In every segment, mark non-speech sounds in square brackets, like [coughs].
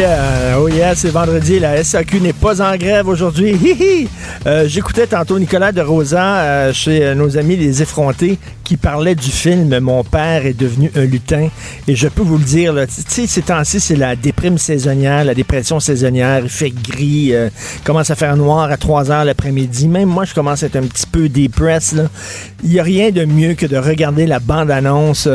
Yeah, oh yeah, c'est vendredi. La SAQ n'est pas en grève aujourd'hui. Euh, J'écoutais tantôt Nicolas de Rosa euh, chez euh, nos amis les effrontés qui parlait du film Mon père est devenu un lutin. Et je peux vous le dire, là, ces temps-ci, c'est la déprime saisonnière, la dépression saisonnière. Il fait gris, commence à faire noir à 3 heures l'après-midi. Même moi, je commence à être un petit peu dépressé. là. Il n'y a rien de mieux que de regarder la bande-annonce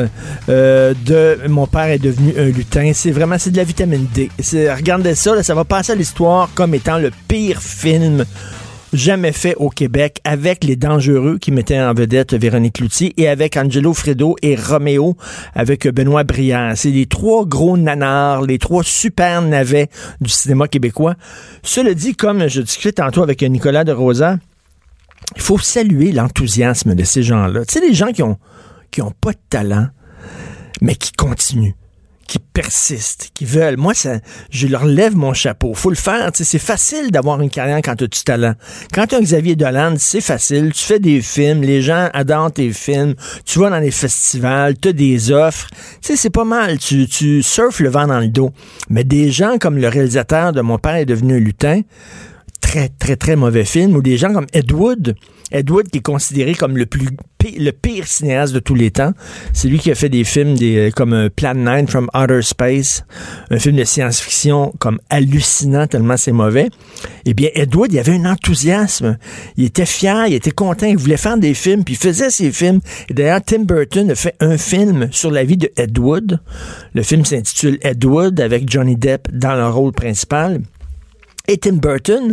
de Mon père est devenu un lutin. C'est vraiment, c'est de la vitamine D. C'est- Regardez ça, ça va passer à l'histoire comme étant le pire film jamais fait au Québec avec les dangereux qui mettaient en vedette Véronique Cloutier et avec Angelo Fredo et Roméo avec Benoît Brière. C'est les trois gros nanars, les trois super navets du cinéma québécois. Cela dit, comme je discutais tantôt avec Nicolas de Rosa, il faut saluer l'enthousiasme de ces gens-là. Tu sais, les gens qui ont, qui ont pas de talent, mais qui continuent qui persistent, qui veulent. Moi, ça, je leur lève mon chapeau. Faut le faire. C'est facile d'avoir une carrière quand tu as du talent. Quand tu as Xavier Dolan, c'est facile. Tu fais des films, les gens adorent tes films. Tu vas dans les festivals, tu as des offres. C'est pas mal. Tu, tu surfes le vent dans le dos. Mais des gens comme le réalisateur de Mon père est devenu lutin, très, très, très mauvais film, ou des gens comme Ed Wood. Ed Wood qui est considéré comme le plus le pire cinéaste de tous les temps. C'est lui qui a fait des films comme euh, Plan 9 from Outer Space, un film de science-fiction comme hallucinant tellement c'est mauvais. Eh bien, Ed Wood, il avait un enthousiasme. Il était fier, il était content, il voulait faire des films, puis il faisait ses films. Et d'ailleurs, Tim Burton a fait un film sur la vie de Ed Wood. Le film s'intitule Ed Wood avec Johnny Depp dans le rôle principal. Et Tim Burton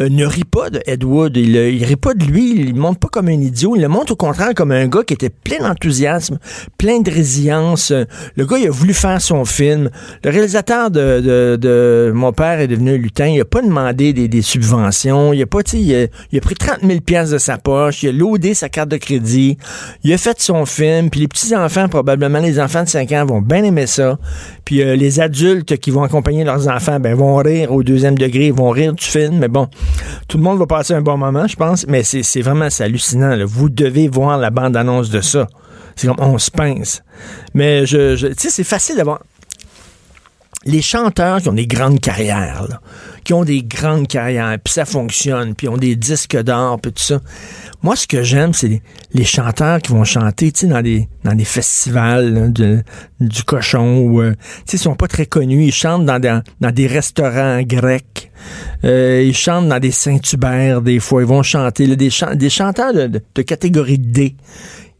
euh, ne rit pas de Ed Wood. Il, euh, il rit pas de lui. Il le montre pas comme un idiot. Il le montre au contraire comme un gars qui était plein d'enthousiasme, plein de résilience. Euh, Le gars, il a voulu faire son film. Le réalisateur de, de, Mon père est devenu lutin. Il a pas demandé des, subventions. Il a pas, il a, il a pris 30 000 pièces de sa poche. Il a loadé sa carte de crédit. Il a fait son film. Puis les petits-enfants, probablement les enfants de 5 ans, vont bien aimer ça. Puis les adultes qui vont accompagner leurs enfants, ben, vont rire au deuxième degré, vont rire du film. Mais bon, tout le monde va passer un bon moment, je pense. Mais c'est vraiment hallucinant. Vous devez voir la bande-annonce de ça. C'est comme on se pince. Mais je tu sais, c'est facile d'avoir les chanteurs qui ont des grandes carrières, là, qui ont des grandes carrières, puis ça fonctionne, puis ont des disques d'or, puis tout ça. Moi, ce que j'aime, c'est les, chanteurs qui vont chanter, tu sais, dans des dans des festivals là, du cochon, ou euh, tu sais, ils sont pas très connus, ils chantent dans des, dans des restaurants grecs, euh, ils chantent dans des Saint-Hubert, des fois, ils vont chanter, là, des, des chanteurs de- de catégorie D.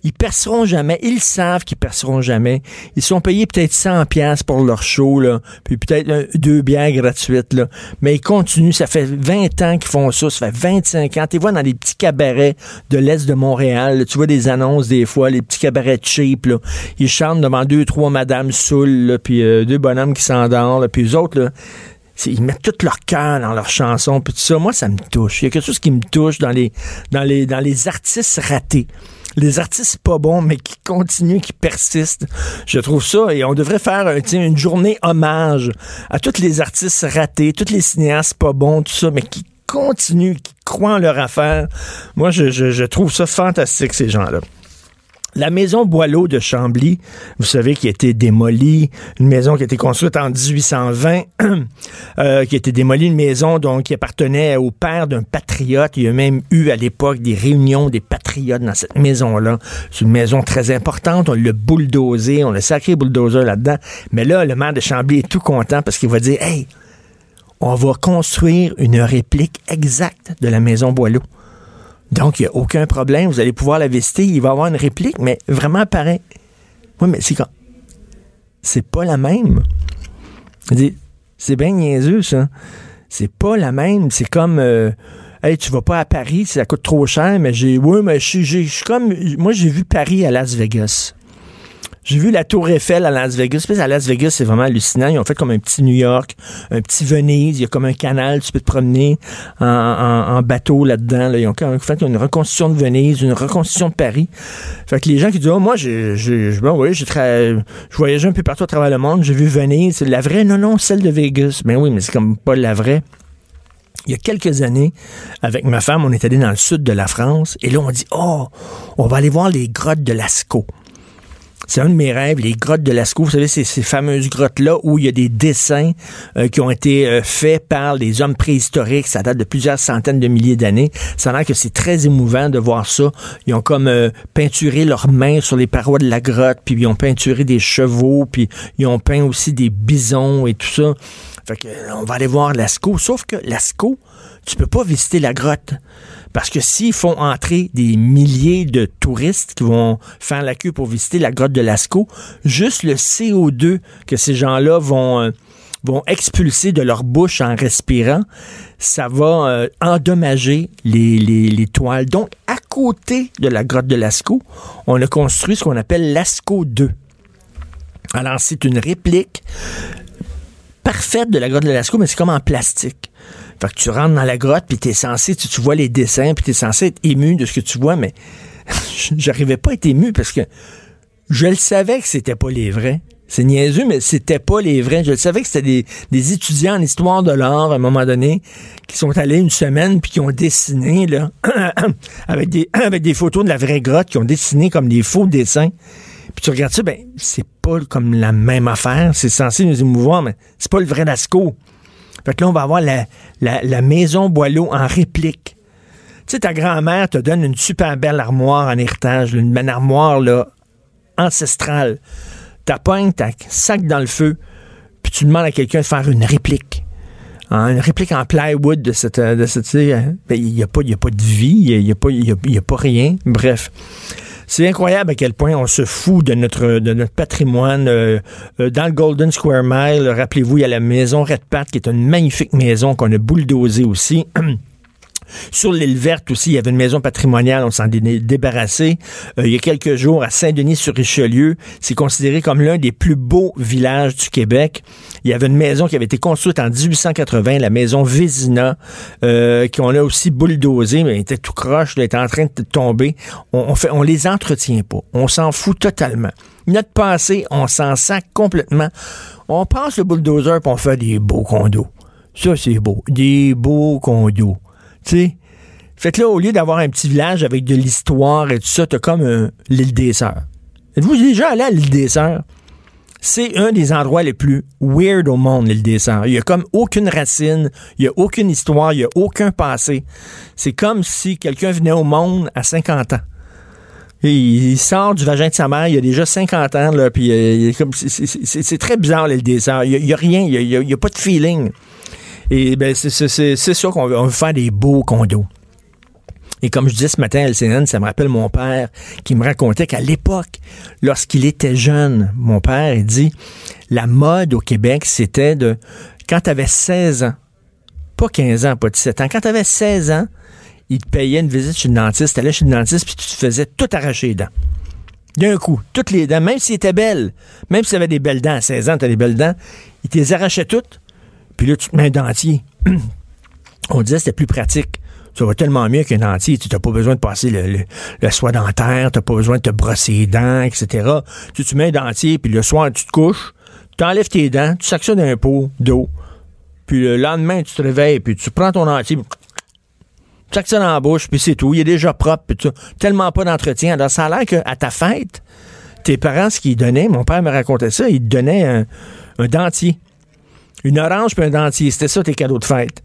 Ils perceront jamais. Ils savent qu'ils perceront jamais. Ils sont payés peut-être 100 pièces pour leur show, là, puis peut-être deux bières gratuites, là. Mais ils continuent. Ça fait 20 ans qu'ils font ça. Ça fait 25 ans. Tu les vois dans les petits cabarets de l'Est de Montréal. là. Tu vois des annonces des fois, les petits cabarets cheap, là. Ils chantent devant deux, trois madames saoules, là, puis euh, deux bonhommes qui s'endorment. Puis eux autres, là, ils mettent tout leur cœur dans leurs chansons puis tout ça moi ça me touche il y a quelque chose qui me touche dans les dans les dans les artistes ratés les artistes pas bons mais qui continuent qui persistent. Je trouve ça et on devrait faire une journée hommage à tous les artistes ratés tous les cinéastes pas bons tout ça mais qui continuent qui croient en leur affaire. Moi je, je, trouve ça fantastique ces gens là la maison Boileau de Chambly, vous savez, qui a été démolie, une maison qui a été construite en 1820, [clears throat] euh, qui a été démolie, une maison donc qui appartenait au père d'un patriote. Il y a même eu à l'époque des réunions des patriotes dans cette maison-là. C'est une maison très importante. On l'a bulldozé, on l'a sacré bulldozer là-dedans. Mais là, le maire de Chambly est tout content parce qu'il va dire, hey, on va construire une réplique exacte de la maison Boileau. Donc, il n'y a aucun problème. Vous allez pouvoir la visiter. Il va y avoir une réplique, mais vraiment pareil. Oui, mais c'est quand. C'est pas la même. C'est bien niaiseux, ça. C'est pas la même. C'est comme. euh, Hey, tu vas pas à Paris, ça coûte trop cher, mais j'ai. Oui, mais je suis comme. Moi, j'ai vu Paris à Las Vegas. J'ai vu la Tour Eiffel à Las Vegas. Puis à Las Vegas, c'est vraiment hallucinant. Ils ont fait comme un petit New York, un petit Venise. Il y a comme un canal, tu peux te promener en, en- en bateau là-dedans. là. Ils ont quand même fait une reconstitution de Venise, une reconstitution de Paris. Fait que les gens qui disent, oh, moi, j'ai, j'ai, ben oui, je voyageais un peu partout à travers le monde. J'ai vu Venise. C'est la vraie? Non, non, celle de Vegas. Ben oui, mais c'est comme pas la vraie. Il y a quelques années, avec ma femme, on est allé dans le sud de la France et là, on dit, oh, on va aller voir les grottes de Lascaux. C'est un de mes rêves, les grottes de Lascaux. Vous savez, c'est ces fameuses grottes-là où il y a des dessins euh, qui ont été euh, faits par des hommes préhistoriques. Ça date de plusieurs centaines de milliers d'années. Ça a l'air que c'est très émouvant de voir ça. Ils ont comme euh, peinturé leurs mains sur les parois de la grotte, puis ils ont peinturé des chevaux, puis ils ont peint aussi des bisons et tout ça. Fait que, on va aller voir Lascaux. Sauf que Lascaux, tu peux pas visiter la grotte. Parce que s'ils font entrer des milliers de touristes qui vont faire la queue pour visiter la grotte de Lascaux, juste le CO2 que ces gens-là vont, euh, vont expulser de leur bouche en respirant, ça va euh, endommager les, les, les toiles. Donc, à côté de la grotte de Lascaux, on a construit ce qu'on appelle Lascaux 2. Alors, c'est une réplique parfaite de la grotte de Lascaux, mais c'est comme en plastique. Fait que tu rentres dans la grotte, puis t'es censé, tu, tu vois les dessins, puis t'es censé être ému de ce que tu vois, mais [laughs] j'arrivais pas à être ému parce que je le savais que c'était pas les vrais. C'est niaiseux, mais c'était pas les vrais. Je le savais que c'était des, des étudiants en histoire de l'art, à un moment donné, qui sont allés une semaine puis qui ont dessiné, là, [clears throat] avec des, [clears throat] avec des photos de la vraie grotte, qui ont dessiné comme des faux dessins. Puis tu regardes ça, ben, c'est pas comme la même affaire. C'est censé nous émouvoir, mais c'est pas le vrai Lascaux. Fait que là, on va avoir la, la, maison Boileau en réplique. Tu sais, ta grand-mère te donne une super belle armoire en héritage, une belle armoire là, ancestrale. T'as pognes, t'as sac dans le feu, puis tu demandes à quelqu'un de faire une réplique. Hein, une réplique en plywood de cette. De tu sais, hein, ben, il n'y a, a pas de vie, il n'y a, a pas rien. Bref. C'est incroyable à quel point on se fout de notre, de notre patrimoine. Euh, euh, dans le Golden Square Mile, rappelez-vous, il y a la maison Red Pat, qui est une magnifique maison qu'on a bulldozée aussi. [clears throat] Sur l'île verte aussi, il y avait une maison patrimoniale, on s'en est dé- débarrassé. Euh, il y a quelques jours, à Saint-Denis-sur-Richelieu, c'est considéré comme l'un des plus beaux villages du Québec. Il y avait une maison qui avait été construite en 1880, la maison Vézina, euh, qu'on a aussi bulldozée, mais elle était tout croche, elle était en train de tomber. On, les entretient pas. On s'en fout totalement. Notre passé, on s'en sac complètement. On passe le bulldozer puis on fait des beaux condos. Ça, c'est beau. Des beaux condos. Tu sais? Fait là, au lieu d'avoir un petit village avec de l'histoire et tout ça, t'as comme euh, l'île des Sœurs. Êtes-vous déjà allé à l'île des Sœurs? C'est un des endroits les plus weird au monde, l'île des Sœurs. Il y a comme aucune racine, il y a aucune histoire, il y a aucun passé. C'est comme si quelqu'un venait au monde à 50 ans. Il sort du vagin de sa mère, il a déjà 50 ans, là, puis euh, c'est- très bizarre, l'île des Sœurs. Il n'y a, rien, il n'y a pas de feeling. Et ben, c'est- sûr qu'on veut, faire des beaux condos. Et comme je disais ce matin à LCN, ça me rappelle mon père qui me racontait qu'à l'époque, lorsqu'il était jeune, mon père, il dit, la mode au Québec, c'était de, quand tu avais 16 ans, pas 15 ans, pas 17 ans, quand tu avais 16 ans, il te payait une visite chez le dentiste, tu allais chez le dentiste, puis tu te faisais tout arracher les dents. D'un coup, toutes les dents, même s'ils étaient belles, même si tu avais des belles dents, à 16 ans, tu as des belles dents, il te les arrachait toutes, puis là, tu te mets un dentier. [clears throat] On disait que c'était plus pratique. Ça va tellement mieux qu'un dentier. Tu n'as pas besoin de passer le, le, le dentaire, tu n'as pas besoin de te brosser les dents, etc. Tu, tu mets un dentier, puis le soir, tu te couches, tu enlèves tes dents, tu dans un pot d'eau, puis le lendemain, tu te réveilles, puis tu prends ton dentier, puis tu dans la bouche, puis c'est tout. Il est déjà propre, puis tu tellement pas d'entretien. Alors, ça a l'air qu'à ta fête, tes parents, ce qu'ils donnaient, mon père me racontait ça, ils te donnaient un dentier. Une orange puis un dentier. C'était ça tes cadeaux de fête.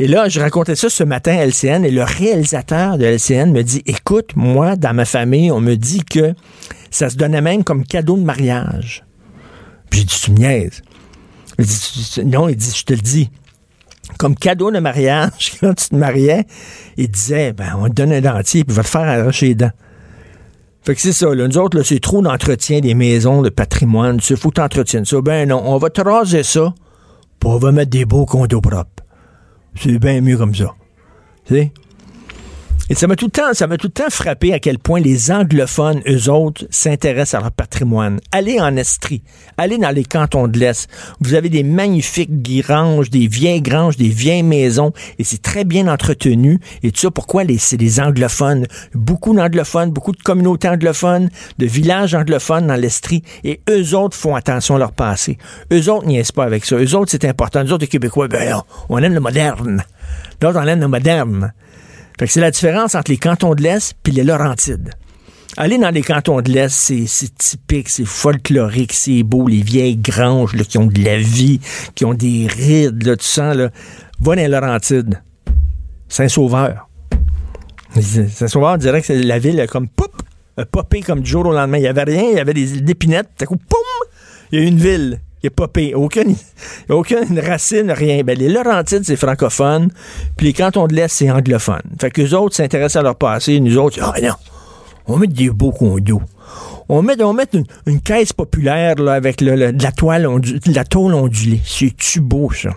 Et là, je racontais ça ce matin à LCN et le réalisateur de LCN me dit Écoute, moi, dans ma famille, on me dit que ça se donnait même comme cadeau de mariage. Puis j'ai dit Tu me. Il dit, non, il dit Je te le dis. Comme cadeau de mariage, [laughs] quand tu te mariais, il disait Ben, on te donne un dentier puis va te faire arracher les dents. Fait que c'est ça, là. Nous autres, c'est trop d'entretien des maisons, de patrimoine. Il faut que tu entretiennes ça. Ben non, on va te raser ça, puis on mettre des beaux condos propres. C'est bien mieux comme ça. Tu sais? Et ça m'a tout le temps, ça m'a tout le temps frappé à quel point les anglophones, eux autres, s'intéressent à leur patrimoine. Allez en Estrie, allez dans les cantons de l'Est. Vous avez des magnifiques granges, des vieilles granges, des vieilles maisons, et c'est très bien entretenu. Et tout ça, pourquoi les, c'est les anglophones? Beaucoup d'anglophones, beaucoup de communautés anglophones, de villages anglophones dans l'Estrie, et eux autres font attention à leur passé. Eux autres niaisent pas avec ça. Eux autres, c'est important. Eux autres, les Québécois, ben, on aime le moderne. D'autres, on aime le moderne. C'est la différence entre les cantons de l'Est puis les Laurentides. Aller dans les cantons de l'Est, c'est, typique, c'est folklorique, c'est beau, les vieilles granges là, qui ont de la vie, qui ont des rides, là, tu sens, là. Va dans les Laurentides. Saint-Sauveur. Saint-Sauveur, on dirait que la ville comme poup, popé comme du jour au lendemain. Il n'y avait rien, il y avait des épinettes, tout coup, poum, il y a une ville. Il a pas payé. Aucune, aucune racine, rien. Ben, les Laurentides, c'est francophone. Puis les cantons de l'Est, c'est anglophone. Fait que les autres s'intéressent à leur passé. Nous autres, ah non, on met des beaux condos. On met, on met une, caisse populaire là, avec de la toile de la tôle ondulée. C'est-tu beau, ça?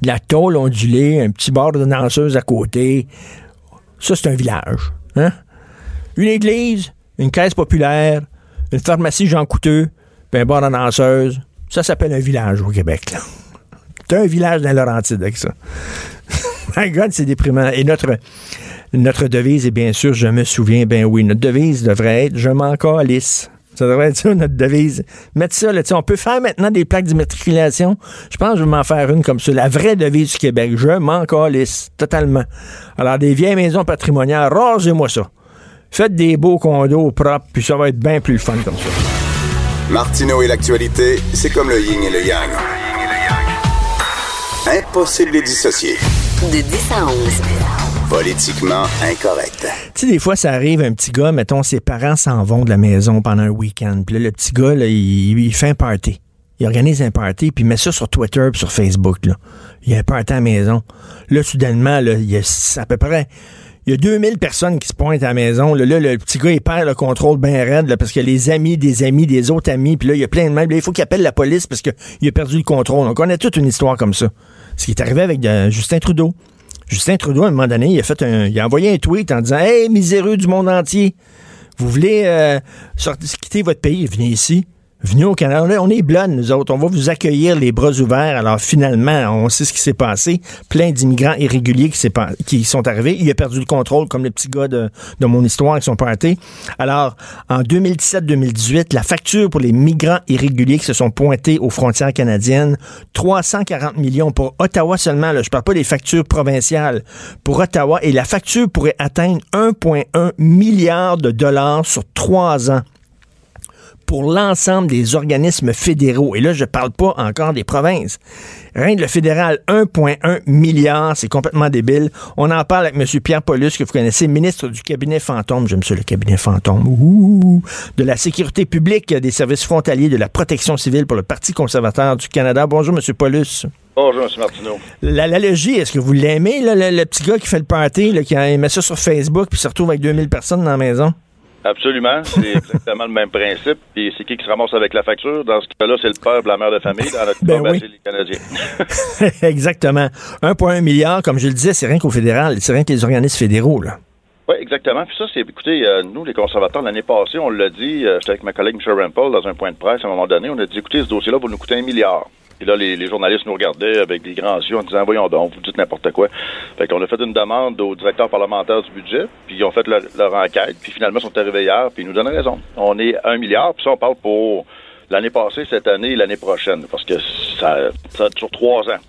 De la tôle ondulée, un petit bord de danseuse à côté. Ça, c'est un village. Hein? Une église, une caisse populaire, une pharmacie Jean Couteux, puis un danseuse. Ça s'appelle un village au Québec. T'as un village dans Laurentide avec ça. [laughs] My God, c'est déprimant. Et notre, notre devise est bien sûr, je me souviens, ben oui, notre devise devrait être je m'en calisse. Ça devrait être ça, notre devise. Mettre ça, là, on peut faire maintenant des plaques d'immatriculation. Je pense que je vais m'en faire une comme ça. La vraie devise du Québec. Je m'en calisse. Totalement. Alors, des vieilles maisons patrimoniales, rasez-moi ça. Faites des beaux condos propres, puis ça va être bien plus fun comme ça. Martineau et l'actualité, c'est comme le yin et le yang. Impossible de les dissocier. De 10 à 11. Politiquement incorrect. Tu sais, des fois, ça arrive, un petit gars, mettons, ses parents s'en vont de la maison pendant un week-end. Puis là, le petit gars, là, il, fait un party. Il organise un party, puis il met ça sur Twitter puis sur Facebook. Là. Il y a un party à la maison. Là, soudainement, là, il y a à peu près il y a 2000 personnes qui se pointent à la maison. Là, le petit gars, il perd le contrôle bien raide là, parce a les amis des amis, des autres amis. Puis là, il y a plein de meubles. Il faut qu'il appelle la police parce qu'il a perdu le contrôle. On connaît toute une histoire comme ça. Ce qui est arrivé avec euh, Justin Trudeau. Justin Trudeau, à un moment donné, il a, fait un, il a envoyé un tweet en disant « Hey, miséreux du monde entier, vous voulez euh, sortir, quitter votre pays, venez ici. » Venez au Canada. On est blondes, nous autres. On va vous accueillir les bras ouverts. Alors, finalement, on sait ce qui s'est passé. Plein d'immigrants irréguliers qui, qui, sont arrivés. Il a perdu le contrôle, comme le petit gars de, de mon histoire qui sont pointés. Alors, en 2017-2018, la facture pour les migrants irréguliers qui se sont pointés aux frontières canadiennes, 340 millions pour Ottawa seulement. Là, je parle pas des factures provinciales. Pour Ottawa, et la facture pourrait atteindre 1,1 milliard de dollars sur trois ans pour l'ensemble des organismes fédéraux. Et là, je ne parle pas encore des provinces. Rien de le fédéral, 1,1 milliard, c'est complètement débile. On en parle avec M. Pierre Paulus, que vous connaissez, ministre du cabinet fantôme, j'aime ça le cabinet fantôme, de la sécurité publique, des services frontaliers, de la protection civile pour le Parti conservateur du Canada. Bonjour, M. Paulus. Bonjour, M. Martineau. La, est-ce que vous l'aimez, le, petit gars qui fait le party, qui met ça sur Facebook, puis se retrouve avec 2000 personnes dans la maison? Absolument. C'est [laughs] exactement le même principe. Et c'est qui qui se ramasse avec la facture? Dans ce cas-là, c'est le père la mère de famille. Dans notre [laughs] ben cas, c'est les Canadiens. [laughs] exactement. 1,1 milliard, comme je le disais, c'est rien qu'au fédéral. C'est rien que les organismes fédéraux, là. Oui, exactement. Puis ça, c'est, écoutez, euh, nous, les conservateurs, l'année passée, on l'a dit, euh, j'étais avec ma collègue Michel Rampol dans un point de presse à un moment donné, on a dit, écoutez, ce dossier-là va nous coûter un milliard. Et là, les, journalistes nous regardaient avec des grands yeux en disant Voyons donc, vous dites n'importe quoi. Fait qu'on a fait une demande au directeur parlementaire du budget, puis ils ont fait leur, enquête, puis finalement, ils sont arrivés hier, puis ils nous donnent raison. On est un milliard, puis ça, on parle pour l'année passée, cette année et l'année prochaine, parce que ça, ça sur trois ans.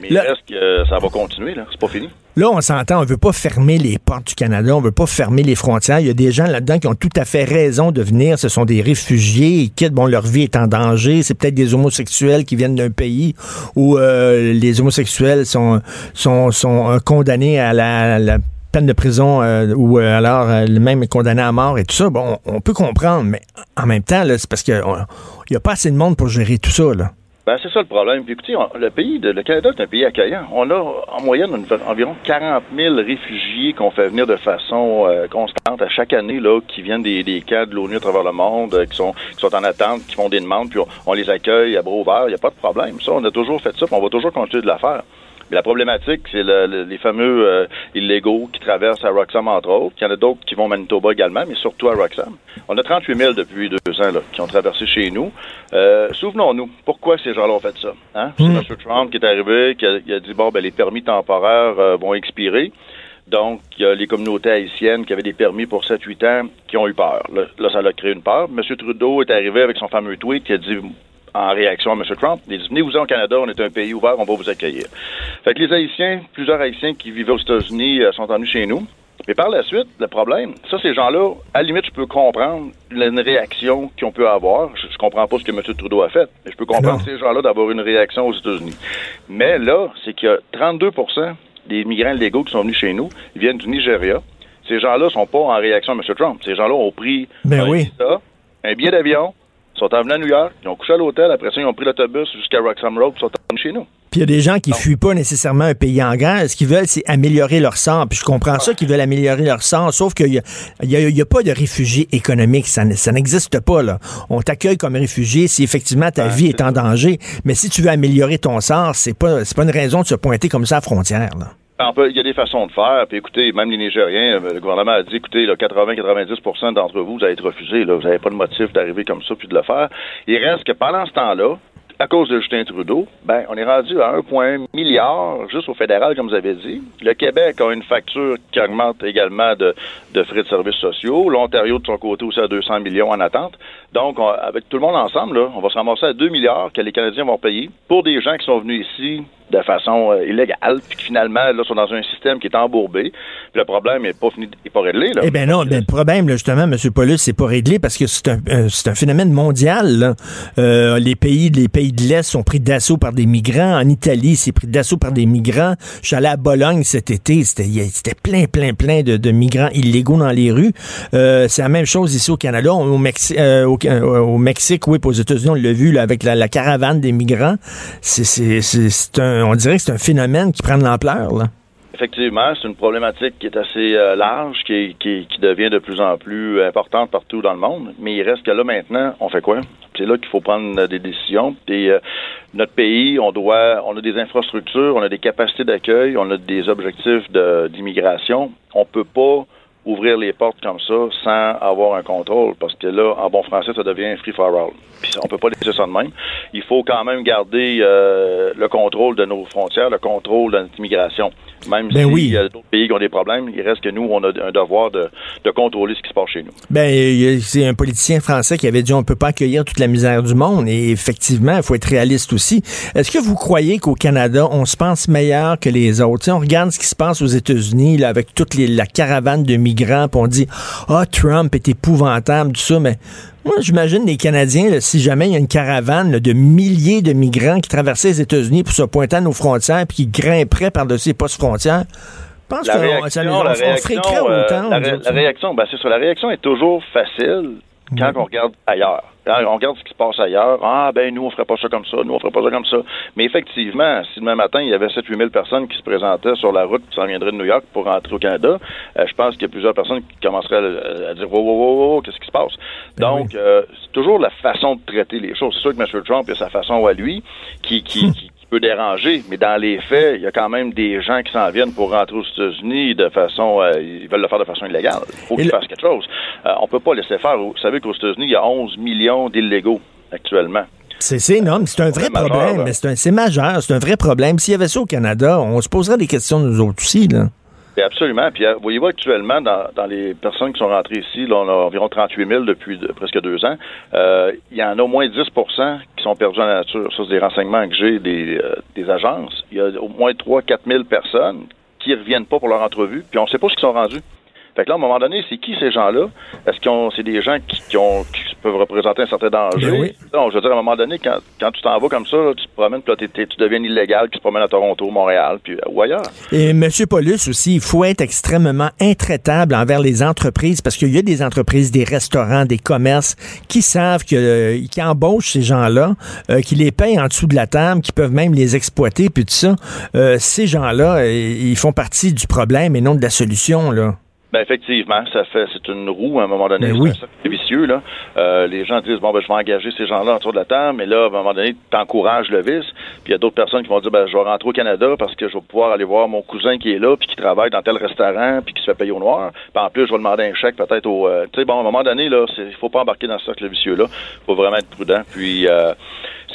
Mais est-ce que ça va continuer, là? C'est pas fini. Là, on s'entend, on veut pas fermer les portes du Canada, on veut pas fermer les frontières. Il y a des gens là-dedans qui ont tout à fait raison de venir. Ce sont des réfugiés, ils quittent, bon, leur vie est en danger. C'est peut-être des homosexuels qui viennent d'un pays où euh, les homosexuels sont, sont, sont euh, condamnés à la, peine de prison euh, ou alors même condamnés à mort et tout ça. Bon, on, peut comprendre, mais en même temps, c'est parce qu'il n'y a pas assez de monde pour gérer tout ça, là. Ben, c'est ça le problème. Puis écoutez, le pays, de, le Canada est un pays accueillant. On a en moyenne environ 40 000 réfugiés qu'on fait venir de façon euh, constante à chaque année, là, qui viennent des, des cas de l'ONU à travers le monde, euh, qui, sont, qui sont en attente, qui font des demandes, puis on, les accueille à bras ouverts. Il n'y a pas de problème. Ça, on a toujours fait ça, puis on va toujours continuer de la faire. Mais la problématique, c'est le, le, les fameux euh, illégaux qui traversent à Roxham, entre autres. Il y en a d'autres qui vont à Manitoba également, mais surtout à Roxham. On a 38 000 depuis deux ans là, qui ont traversé chez nous. Euh, Souvenons-nous, pourquoi ces gens-là ont fait ça? Hein? C'est Mm. M. Trump qui est arrivé, qui a, qui a dit, bon, ben, les permis temporaires euh, vont expirer. Donc, il y a les communautés haïtiennes qui avaient des permis pour 7-8 ans qui ont eu peur. Là, là, ça a créé une peur. M. Trudeau est arrivé avec son fameux tweet qui a dit en réaction à M. Trump, il dit, venez-vous au Canada, on est un pays ouvert, on va vous accueillir. Fait que les Haïtiens, plusieurs Haïtiens qui vivaient aux États-Unis euh, sont venus chez nous. Mais par la suite, le problème, ça, ces gens-là, à la limite, je peux comprendre une réaction qu'on peut avoir. Je, je comprends pas ce que M. Trudeau a fait, mais je peux comprendre Non. ces gens-là d'avoir une réaction aux États-Unis. Mais là, c'est qu'il y a 32% des migrants légaux qui sont venus chez nous, ils viennent du Nigeria. Ces gens-là sont pas en réaction à M. Trump. Ces gens-là ont pris Ben un oui. visa, un billet d'avion, sont venus à New York, ils ont couché à l'hôtel, après ça, ils ont pris l'autobus jusqu'à Roxham Road, puis sont venus chez nous. Puis il y a des gens qui fuient pas nécessairement un pays en guerre. Ce qu'ils veulent, c'est améliorer leur sort. Puis je comprends ça qu'ils veulent améliorer leur sort, sauf qu'il y a, y a- y a pas de réfugiés économiques. Ça, ne- ça n'existe pas, là. On t'accueille comme réfugié si effectivement ta vie est en danger. Mais si tu veux améliorer ton sort, c'est pas, pas une raison de se pointer comme ça à la frontière, là. Peut- Il y a des façons de faire. Puis écoutez, même les Nigériens, euh, le gouvernement a dit, écoutez, 80-90% d'entre vous, vous allez être refusés. Là. Vous n'avez pas de motif d'arriver comme ça puis de le faire. Il reste que pendant ce temps-là, à cause de Justin Trudeau, ben, on est rendu à 1,1 milliard juste au fédéral, comme vous avez dit. Le Québec a une facture qui augmente également de, frais de services sociaux. L'Ontario, de son côté, aussi à 200 millions en attente. Donc, on- avec tout le monde ensemble, là, on va se ramasser à 2 milliards que les Canadiens vont payer pour des gens qui sont venus ici de façon euh, illégale, puis finalement là, sont dans un système qui est embourbé. Puis le problème n'est pas fini, est pas réglé. Là. Eh bien non, ben, le problème, justement, M. Paulus, c'est pas réglé parce que c'est un, euh, un phénomène mondial. là. Euh, les pays les pays de l'Est sont pris d'assaut par des migrants. En Italie, c'est pris d'assaut par des migrants. Je suis allé à Bologne cet été, c'était plein, plein, plein de, migrants illégaux dans les rues. C'est la même chose ici au Canada. Au, Mexi- au, au Mexique, oui, aux États-Unis, on l'a vu là, avec la, caravane des migrants. C'est un, on dirait que c'est un phénomène qui prend de l'ampleur. Là. Effectivement, c'est une problématique qui est assez euh, large, qui, devient de plus en plus importante partout dans le monde. Mais il reste que là maintenant, on fait quoi? C'est là qu'il faut prendre euh, des décisions. Euh, notre pays, on doit, on a des infrastructures, on a des capacités d'accueil, on a des objectifs de- d'immigration. On peut pas ouvrir les portes comme ça sans avoir un contrôle, parce que là, en bon français, ça devient free for all. Puis on peut pas laisser ça de même. Il faut quand même garder euh, le contrôle de nos frontières, le contrôle de notre immigration. Même Ben s'il oui. y a d'autres pays qui ont des problèmes, il reste que nous, on a un devoir de, de contrôler ce qui se passe chez nous. Ben, c'est un politicien français qui avait dit on peut pas accueillir toute la misère du monde et effectivement, il faut être réaliste aussi. Est-ce que vous croyez qu'au Canada, on se pense meilleur que les autres? Tu sais, on regarde ce qui se passe aux États-Unis là, avec toute les- la caravane de migrants, puis on dit ah Trump est épouvantable, tout ça, mais moi j'imagine les Canadiens, là, si jamais il y a une caravane là, de milliers de migrants qui traversaient les États-Unis pour se pointer à nos frontières puis qui grimperaient par-dessus les postes frontières, je pense La réaction, on- on réaction, friquerait euh, autant. la, nous ré- autres, la ça. réaction, ben c'est ça. La réaction est toujours facile quand on regarde ailleurs. Quand on regarde ce qui se passe ailleurs. Ah, ben, nous, on ferait pas ça comme ça. Nous, on ferait pas ça comme ça. Mais effectivement, si demain matin, il y avait 7-8 000 personnes qui se présentaient sur la route qui s'en viendraient de New York pour rentrer au Canada, euh, je pense qu'il y a plusieurs personnes qui commenceraient à, à dire, wow, wow, wow, wow, qu'est-ce qui se passe? Ben Donc, euh, c'est toujours la façon de traiter les choses. C'est sûr que M. Trump a sa façon à lui qui, qui, [laughs] qui, qui peut déranger, mais dans les faits, il y a quand même des gens qui s'en viennent pour rentrer aux États-Unis de façon, euh, ils veulent le faire de façon illégale. Il faut qu'ils fassent quelque chose. Euh, on peut pas laisser faire. Vous savez qu'aux États-Unis, il y a 11 millions d'illégaux actuellement. C'est énorme, c'est un vrai majeur, problème, là. mais c'est un- c'est majeur, c'est un vrai problème. S'il y avait ça au Canada, on se poserait des questions nous autres aussi. Là. Absolument. Puis, euh, voyez-vous, actuellement, dans, dans les personnes qui sont rentrées ici, là, on a environ 38 000 depuis de- presque deux ans, euh, il y en a au moins 10% qui sont perdus en nature. Ça, c'est des renseignements que j'ai des, euh, des agences. Il y a au moins 3 4 000 personnes qui reviennent pas pour leur entrevue, puis on sait pas ce qu'ils sont rendus. Fait que là, à un moment donné, c'est qui ces gens-là? Est-ce qu'on c'est des gens qui, qui ont qui peuvent représenter un certain danger? Ben oui. Non, je veux dire, à un moment donné, quand, quand tu t'en vas comme ça, là, tu te promènes, puis là, tu deviens illégal, qui se promène à Toronto, Montréal, puis euh, ou ailleurs. Et M. Paulus aussi, il faut être extrêmement intraitable envers les entreprises parce qu'il y a des entreprises, des restaurants, des commerces qui savent que, euh, qui embauchent ces gens-là, euh, qui les payent en dessous de la table, qui peuvent même les exploiter, puis tout ça. Euh, ces gens-là, euh, ils font partie du problème et non de la solution, là. Ben effectivement, ça fait c'est une roue à un moment donné, Ben oui. c'est vicieux là. Euh, les gens disent bon ben je vais engager ces gens-là autour de la table, mais là à un moment donné t'encourages le vice, puis il y a d'autres personnes qui vont dire ben je vais rentrer au Canada parce que je vais pouvoir aller voir mon cousin qui est là puis qui travaille dans tel restaurant puis qui se fait payer au noir. Puis en plus je vais demander un chèque peut-être au euh, tu sais bon à un moment donné là, c'est faut pas embarquer dans ce cercle vicieux là, faut vraiment être prudent puis euh,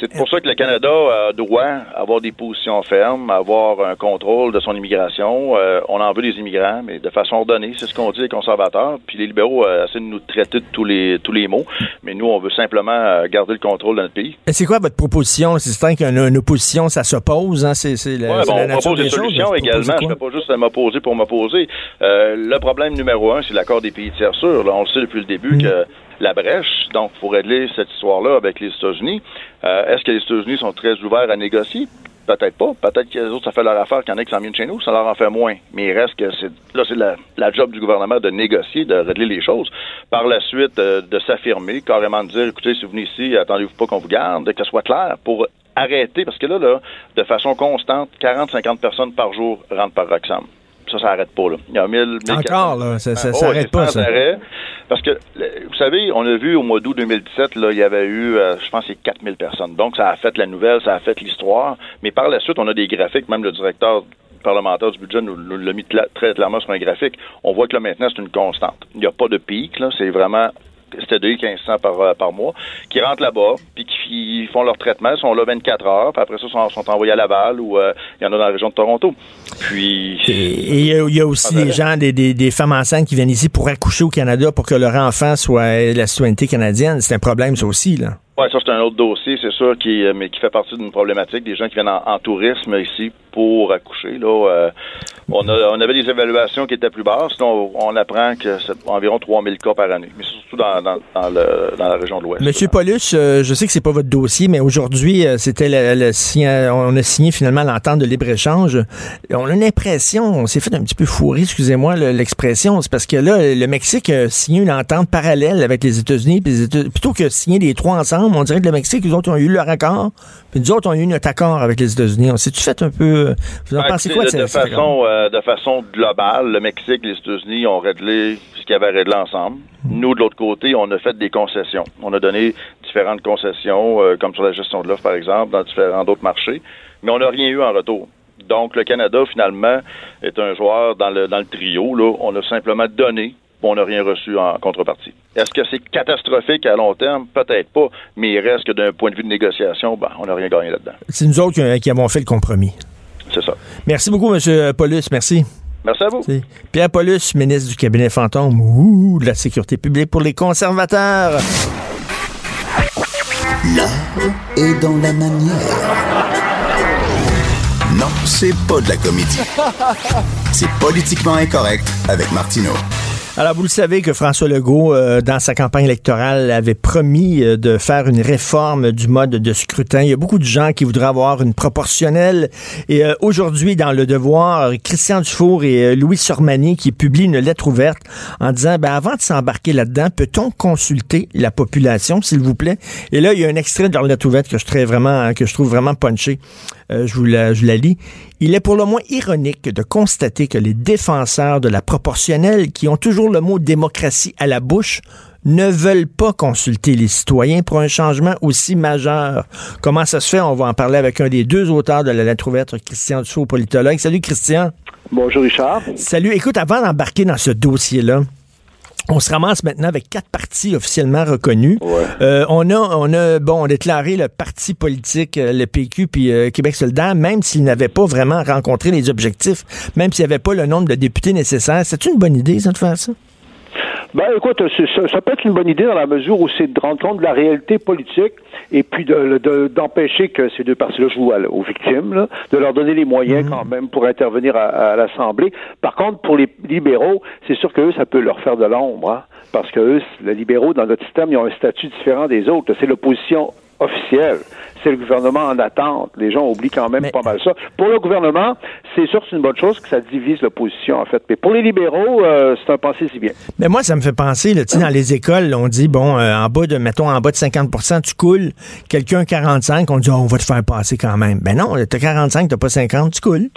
c'est pour ça que le Canada euh, doit avoir des positions fermes, avoir un contrôle de son immigration. On en veut des immigrants, mais de façon ordonnée, c'est ce qu'on dit les conservateurs. Puis les libéraux euh, essaient de nous traiter de tous les tous les mots, mais nous, on veut simplement euh, garder le contrôle de notre pays. Et C'est quoi votre proposition? C'est certain qu'il y a une, une opposition, ça s'oppose, hein? C'est la, Ouais, bon, la on nature propose des choses. solutions également. Je ne fais pas juste m'opposer pour m'opposer. Euh, le problème numéro un, c'est l'accord des pays tiers sûrs. Là, on le sait depuis le début Mm. que la brèche, donc, pour régler cette histoire-là avec les États-Unis, euh, est-ce que les États-Unis sont très ouverts à négocier? Peut-être pas. Peut-être que les autres, ça fait leur affaire, qu'il y en a qui s'en viennent chez nous, ça leur en fait moins. Mais il reste que c'est là, c'est la, la job du gouvernement de négocier, de régler les choses. Par la suite, euh, de s'affirmer, carrément de dire, écoutez, si vous venez ici, attendez-vous pas qu'on vous garde, que ce soit clair pour arrêter, parce que là, là, de façon constante, 40-50 personnes par jour rentrent par Roxham. Ça, ça arrête pas, là. Il y a 1000, 1400. Encore, là, ça, ça Ah, s'arrête pas, ça. arrêt. Parce que, vous savez, on a vu au mois d'août 2017, là, il y avait eu, euh, je pense, c'est 4000 personnes. Donc, ça a fait la nouvelle, ça a fait l'histoire. Mais par la suite, on a des graphiques, même le directeur parlementaire du budget nous, l'a mis très clairement sur un graphique. On voit que là, maintenant, c'est une constante. Il n'y a pas de pic, là. C'est vraiment c'était 1500 par, euh, par mois, qui rentrent là-bas, puis qui font leur traitement, sont là 24 heures, puis après ça, sont, sont envoyés à Laval ou euh, il y en a dans la région de Toronto. Puis, Et il y, a- il y a aussi des gens, des, des, des femmes enceintes qui viennent ici pour accoucher au Canada pour que leur enfant soit la citoyenneté canadienne. C'est un problème, ça aussi, là. Ouais, ça c'est un autre dossier, c'est sûr, qui, euh, mais qui fait partie d'une problématique des gens qui viennent en, en tourisme ici pour accoucher. Là, euh, on, a, on avait des évaluations qui étaient plus basses. On, on apprend que c'est environ 3000 cas par année, mais surtout dans, dans, dans, le, dans la région de l'Ouest. Monsieur Paulus, euh, je sais que c'est pas votre dossier, mais aujourd'hui, euh, c'était le, le on a signé finalement l'entente de libre-échange. On a l'impression, on s'est fait un petit peu fourrer, excusez-moi le- l'expression, c'est parce que là, le Mexique a signé une entente parallèle avec les États-Unis, plutôt que signer les trois ensemble, on dirait que le Mexique, les autres ont eu leur accord, puis nous autres, on a eu notre accord avec les États-Unis. On s'est-tu fait un peu... Vous en Ben, pensez quoi de, de, cette- façon, euh, de façon globale, le Mexique, les États-Unis ont réglé ce qu'ils avaient réglé ensemble. Nous, de l'autre côté, on a fait des concessions. On a donné différentes concessions, euh, comme sur la gestion de l'offre, par exemple, dans différents d'autres marchés, mais on n'a rien eu en retour. Donc, le Canada, finalement, est un joueur dans le, dans le trio. Là. On a simplement donné, on n'a rien reçu en contrepartie. Est-ce que c'est catastrophique à long terme? Peut-être pas, mais il reste que d'un point de vue de négociation, ben, on n'a rien gagné là-dedans. C'est nous autres qui, qui avons fait le compromis. C'est ça. Merci beaucoup, Monsieur Paulus. Merci. Merci à vous. Pierre Paulus, ministre du cabinet fantôme ouh, de la sécurité publique pour les conservateurs. L'art est dans la manière. Non, c'est pas de la comédie. C'est politiquement incorrect avec Martineau. Alors, vous le savez que François Legault, euh, dans sa campagne électorale, avait promis euh, de faire une réforme du mode de scrutin. Il y a beaucoup de gens qui voudraient avoir une proportionnelle. Et euh, aujourd'hui, dans Le Devoir, Christian Dufour et Louis Sormani qui publient une lettre ouverte en disant, ben, avant de s'embarquer là-dedans, peut-on consulter la population, s'il vous plaît? Et là, il y a un extrait de leur lettre ouverte que je, que je trouve vraiment punché. Euh, je, vous la, je la lis. Il est pour le moins ironique de constater que les défenseurs de la proportionnelle, qui ont toujours le mot démocratie à la bouche, ne veulent pas consulter les citoyens pour un changement aussi majeur. Comment ça se fait? On va en parler avec un des deux auteurs de la lettre ouverte, Christian Dussault, politologue. Salut Christian. Bonjour Richard. Salut. Écoute, avant d'embarquer dans ce dossier-là, on se ramasse maintenant avec quatre partis officiellement reconnus. Ouais. Euh, on a, on a, bon, déclaré le parti politique, euh, le PQ puis euh, Québec solidaire, même s'il n'avait pas vraiment rencontré les objectifs, même s'il n'y avait pas le nombre de députés nécessaires. C'est une bonne idée, ça, de faire ça? Ben écoute, ça, ça peut être une bonne idée dans la mesure où c'est de rendre compte de la réalité politique et puis de- de- d'empêcher que ces deux partis-là jouent à- aux victimes, là, de leur donner les moyens quand même pour intervenir à, à l'Assemblée. Par contre, pour les libéraux, c'est sûr que eux, ça peut leur faire de l'ombre, hein, parce que eux, les libéraux dans notre système, ils ont un statut différent des autres. C'est l'opposition officielle. C'est le gouvernement en attente. Les gens oublient quand même Mais- pas mal ça. Pour le gouvernement, c'est sûr que c'est une bonne chose que ça divise l'opposition, en fait. Mais pour les libéraux, euh, c'est un pensée si bien. Mais moi, ça me fait penser, là, tu sais, dans les écoles, on dit, bon, euh, en bas de, mettons, en bas de 50% tu coules. Quelqu'un 45, on dit, oh, on va te faire passer quand même. Ben non, t'as 45, t'as pas 50, tu coules.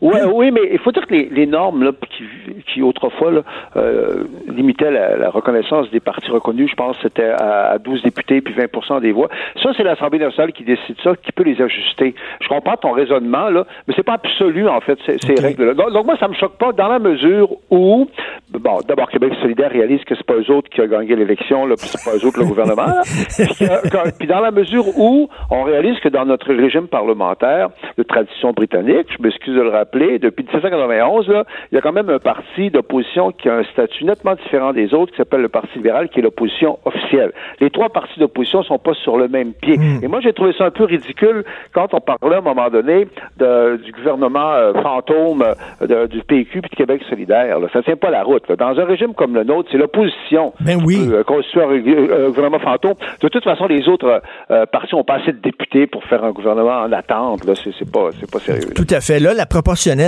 Ouais, oui, mais il faut dire que les, les normes là, qui, qui autrefois là, euh, limitaient la, la, reconnaissance des partis reconnus, je pense c'était à, 12 députés puis 20 des voix. Ça, c'est l'Assemblée nationale qui décide ça, qui peut les ajuster. Je comprends ton raisonnement, là, mais c'est pas absolu, en fait, ces, ces règles-là. Donc, donc, moi, ça me choque pas dans la mesure où, bon, d'abord, Québec solidaire réalise que c'est pas eux autres qui ont gagné l'élection, là, puis c'est pas eux autres le gouvernement. [laughs] puis, puis dans la mesure où on réalise que dans notre régime parlementaire de tradition britannique, je m'excuse de le rappeler, depuis 1791, là, il y a quand même un parti d'opposition qui a un statut nettement différent des autres, qui s'appelle le Parti libéral, qui est l'opposition officielle. Les trois partis d'opposition sont pas sur le même pied. Hmm. Et moi, j'ai trouvé ça un peu ridicule quand on parlait à un moment donné de, du gouvernement euh, fantôme euh, du PQ puis de Québec solidaire. Là. Ça tient pas la route. Dans un régime comme le nôtre, c'est l'opposition ben oui. qui constitue un, gouvernement fantôme. De toute façon, les autres euh, partis ont pas assez de députés pour faire un gouvernement en attente. Là, c'est, c'est pas, c'est pas sérieux. Tout à fait. Là, la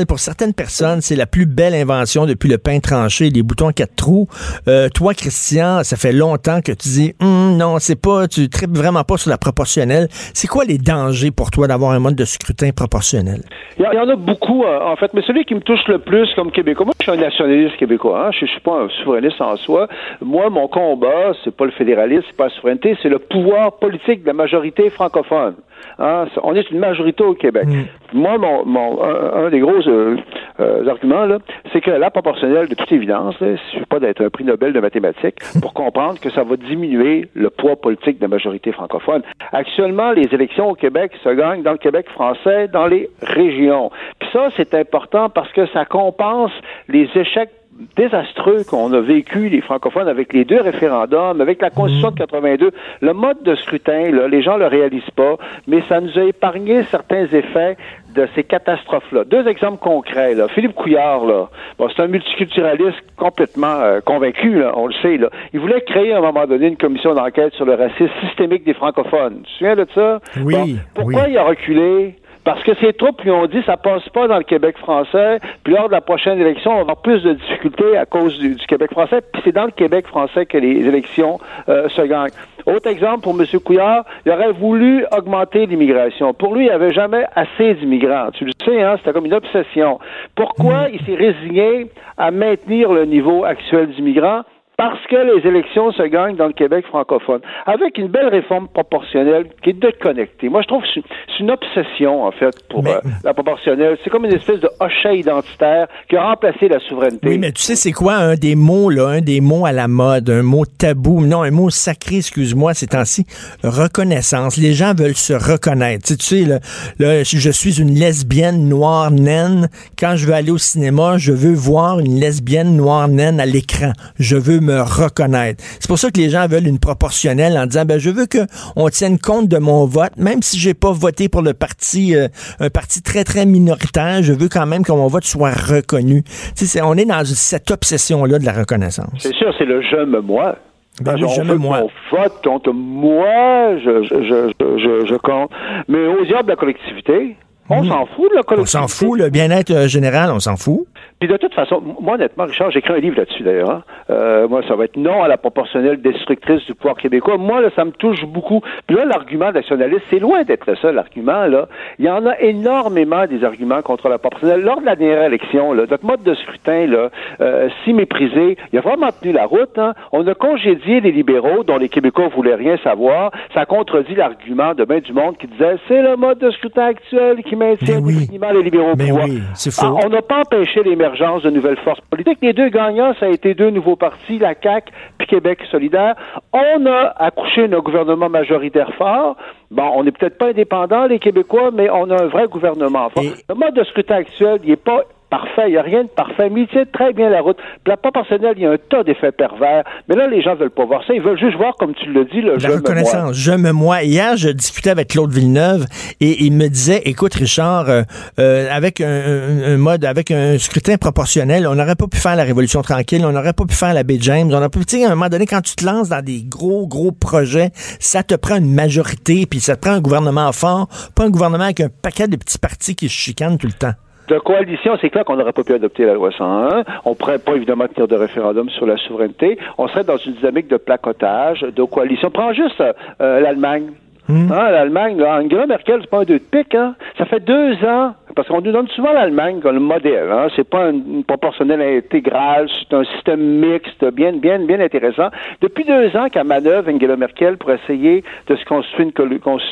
pour certaines personnes, c'est la plus belle invention depuis le pain tranché, les boutons quatre trous. Euh, toi, Christian, ça fait longtemps que tu dis, hum, non, c'est pas, tu tripes vraiment pas sur la proportionnelle. C'est quoi les dangers pour toi d'avoir un mode de scrutin proportionnel? Il y, en a beaucoup, euh, en fait, mais celui qui me touche le plus comme Québécois, moi, je suis un nationaliste québécois, hein, je, je suis pas un souverainiste en soi. Moi, mon combat, c'est pas le fédéralisme, c'est pas la souveraineté, c'est le pouvoir politique de la majorité francophone. Hein, on est une majorité au Québec. Mm. Moi, mon, mon un, des gros euh, euh, arguments, là, c'est que la proportionnelle, de toute évidence, il ne suffit pas d'être un prix Nobel de mathématiques pour comprendre que ça va diminuer le poids politique de la majorité francophone. Actuellement, les élections au Québec se gagnent dans le Québec français, dans les régions. Puis ça, c'est important parce que ça compense les échecs désastreux qu'on a vécu, les francophones, avec les deux référendums, avec la Constitution de 82. Mhm. Le mode de scrutin, là, les gens le réalisent pas, mais ça nous a épargné certains effets de ces catastrophes-là. Deux exemples concrets. Là. Philippe Couillard, là, bon, c'est un multiculturaliste complètement euh, convaincu, là, on le sait. Là. Il voulait créer à un moment donné une commission d'enquête sur le racisme systémique des francophones. Tu te souviens de ça? Oui. pourquoi il a reculé? Parce que ces troupes lui ont dit ça passe pas dans le Québec français, puis lors de la prochaine élection, on va avoir plus de difficultés à cause du, Québec français, puis c'est dans le Québec français que les élections euh, se gagnent. Autre exemple pour M. Couillard, il aurait voulu augmenter l'immigration. Pour lui, il n'y avait jamais assez d'immigrants. Tu le sais, hein, c'était comme une obsession. Pourquoi il s'est résigné à maintenir le niveau actuel d'immigrants? Parce que les élections se gagnent dans le Québec francophone, avec une belle réforme proportionnelle qui est déconnectée. Moi, je trouve que c'est une obsession, en fait, pour euh, la proportionnelle. C'est comme une espèce de hochet identitaire qui a remplacé la souveraineté. Oui, mais tu sais, c'est quoi un des mots, là, un des mots à la mode, un mot tabou, non, un mot sacré, excuse-moi, ces temps-ci, reconnaissance. Les gens veulent se reconnaître. Tu sais, là, là, je suis une lesbienne noire naine. Quand je veux aller au cinéma, je veux voir une lesbienne noire naine à l'écran. Je veux me reconnaître. C'est pour ça que les gens veulent une proportionnelle en disant ben je veux que on tienne compte de mon vote, même si j'ai pas voté pour le parti euh, un parti très très minoritaire, je veux quand même que mon vote soit reconnu. Tu on est dans cette obsession là de la reconnaissance. C'est sûr, c'est le je me moi. Ben oui, je me moi. vote contre moi, je, je, je, je, compte. Mais aux yeux de la collectivité, on s'en fout de la collectivité. On s'en fout, le bien-être euh, général, on s'en fout. Puis de toute façon, moi honnêtement, Richard, j'écris un livre là-dessus d'ailleurs. Hein. Euh, moi, ça va être non à la proportionnelle destructrice du pouvoir québécois. Moi, là, ça me touche beaucoup. Puis là, l'argument nationaliste, c'est loin d'être le seul argument. Là, il y en a énormément des arguments contre la proportionnelle. Lors de la dernière élection, là, notre mode de scrutin, là, euh, si méprisé, il a vraiment tenu la route. Hein. On a congédié les libéraux, dont les Québécois voulaient rien savoir. Ça contredit l'argument de Bain du Monde qui disait c'est le mode de scrutin actuel qui maintient oui. les libéraux au pouvoir. Oui, c'est faux. Ah, on n'a pas empêché les de nouvelles forces politiques. Les deux gagnants, ça a été deux nouveaux partis, la CAQ puis Québec solidaire. On a accouché d'un gouvernement majoritaire fort. Bon, on n'est peut-être pas indépendant, les Québécois, mais on a un vrai gouvernement fort. Le mode de scrutin actuel, il n'est pas parfait, il n'y a rien de parfait, mais il tient très bien la route. Puis la proportionnelle, il y a un tas d'effets pervers. Mais là, les gens veulent pas voir ça. Ils veulent juste voir, comme tu le dis, le la reconnaissance. Je me moi. Hier, je discutais avec Claude Villeneuve et il me disait, écoute, Richard, euh, euh, avec un, mode, avec un scrutin proportionnel, on n'aurait pas pu faire la Révolution tranquille, on n'aurait pas pu faire la Baie James, on aurait pas pu, à un moment donné, quand tu te lances dans des gros, gros projets, ça te prend une majorité, puis ça te prend un gouvernement fort, pas un gouvernement avec un paquet de petits partis qui se chicanent tout le temps de coalition, c'est clair qu'on n'aurait pas pu adopter la loi 101. On ne pourrait pas évidemment tenir de référendum sur la souveraineté. On serait dans une dynamique de placotage, de coalition. Prends juste euh, l'Allemagne. Hmm. Hein, L'Allemagne, Angela Merkel, c'est pas un deux de pique. Hein? Ça fait deux ans parce qu'on nous donne souvent l'Allemagne comme le modèle. Hein. C'est pas une, proportionnelle intégrale, c'est un système mixte, bien, bien, bien intéressant. Depuis deux ans qu'à manœuvre Angela Merkel pour essayer de se construire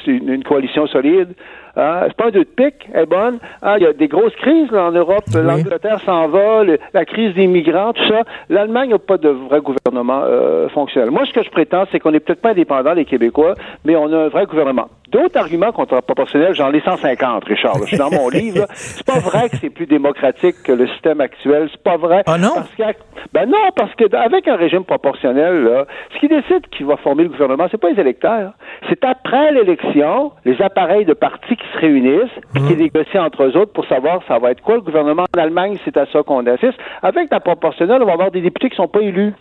une, une coalition solide, Hein? C'est pas un deux de pique, elle est bonne. Hein? Il y a des grosses crises en Europe. L'Angleterre s'en va, la crise des migrants, tout ça. L'Allemagne n'a pas de vrai gouvernement euh, fonctionnel. Moi, ce que je prétends, c'est qu'on n'est peut-être pas indépendant, les Québécois, mais on a un vrai gouvernement. D'autres arguments contre la proportionnelle, j'en ai 150, Richard. Je suis dans mon livre. C'est pas vrai que c'est plus démocratique que le système actuel. C'est pas vrai. Ah non? Parce ben non, parce que avec un régime proportionnel, là, ce qui décide qui va former le gouvernement, c'est pas les électeurs. C'est après l'élection, les appareils de partis qui se réunissent et qui mmh. négocient entre eux autres pour savoir ça va être quoi le gouvernement en Allemagne, c'est à ça qu'on assiste. Avec la proportionnelle, on va avoir des députés qui sont pas élus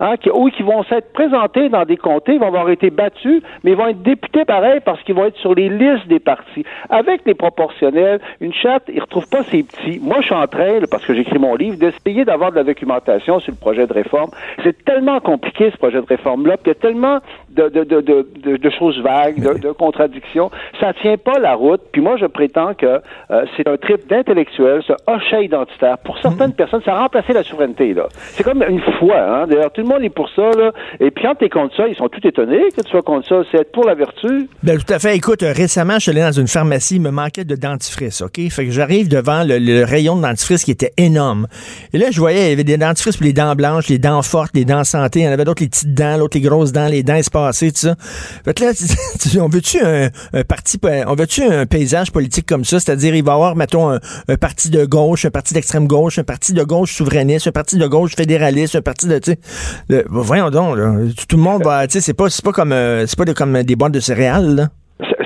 hein, qui, qui vont s'être présentés dans des comtés, vont avoir été battus, mais vont être députés pareil parce qu'ils vont être sur les listes des partis. Avec les proportionnels, une chatte, ils ne retrouvent pas ses petits. Moi, je suis en train, parce que j'écris mon livre, d'essayer d'avoir de la documentation sur le projet de réforme. C'est tellement compliqué, ce projet de réforme-là, qu'il y a tellement de, de, de, de, choses vagues, de, contradictions. Ça tient pas la route. Puis moi, je prétends que euh, c'est un trip d'intellectuel, ce hochet identitaire. Pour certaines mm-hmm. personnes, ça a remplacé la souveraineté. là. C'est comme une foi. Hein? D'ailleurs, tout le monde est pour ça. Là. Et puis quand tu es contre ça, ils sont tout étonnés que tu sois contre ça. C'est être pour la vertu. Ben, tout à fait. Écoute, euh, récemment, je suis allé dans une pharmacie, il me manquait de dentifrice, OK? Fait que j'arrive devant le, rayon de dentifrice qui était énorme. Et là, je voyais, il y avait des dentifrices pour les dents blanches, les dents fortes, les dents santé. Il y en avait d'autres, les petites dents, l'autre, les grosses dents, les dents espacées, tout ça. Fait que là, [laughs] on veut-tu un, parti, on veut-tu un paysage politique comme ça? C'est-à-dire, il va y avoir, mettons, un, parti de gauche, un parti d'extrême gauche, un parti de gauche souverainiste, un parti de gauche fédéraliste, un parti de, tu sais, voyons donc, tout le monde va, tu sais, c'est pas, c'est pas comme, euh, c'est pas comme des boîtes de céréales, là.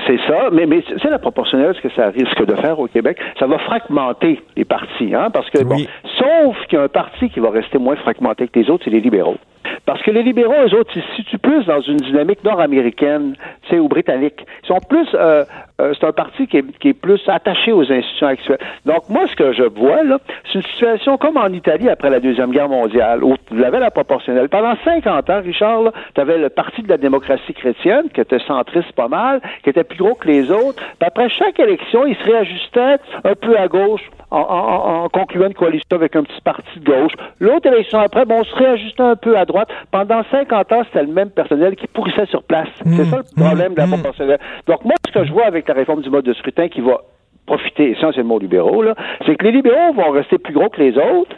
C'est ça, mais, mais c'est la proportionnelle, ce que ça risque de faire au Québec. Ça va fragmenter les partis, hein, parce que, bon, sauf qu'il y a un parti qui va rester moins fragmenté que les autres, c'est les libéraux. Parce que les libéraux, eux autres, ils se situent plus dans une dynamique nord-américaine, tu sais, ou britannique. Ils sont plus, euh, euh, c'est un parti qui est, plus attaché aux institutions actuelles. Donc, moi, ce que je vois, là, c'est une situation comme en Italie après la Deuxième Guerre mondiale, où tu avais la proportionnelle. Pendant 50 ans, Richard, tu avais le Parti de la démocratie chrétienne, qui était centriste pas mal, qui était plus gros que les autres. Puis après chaque élection, il se réajustait un peu à gauche, en, concluant une coalition avec un petit parti de gauche. L'autre élection après, bon, on se réajustait un peu à droite. Pendant 50 ans, c'était le même personnel qui pourrissait sur place. C'est mmh. ça le problème de la mmh. proportionnelle. Donc moi, ce que je vois avec la réforme du mode de scrutin qui va profiter essentiellement aux libéraux, c'est que les libéraux vont rester plus gros que les autres.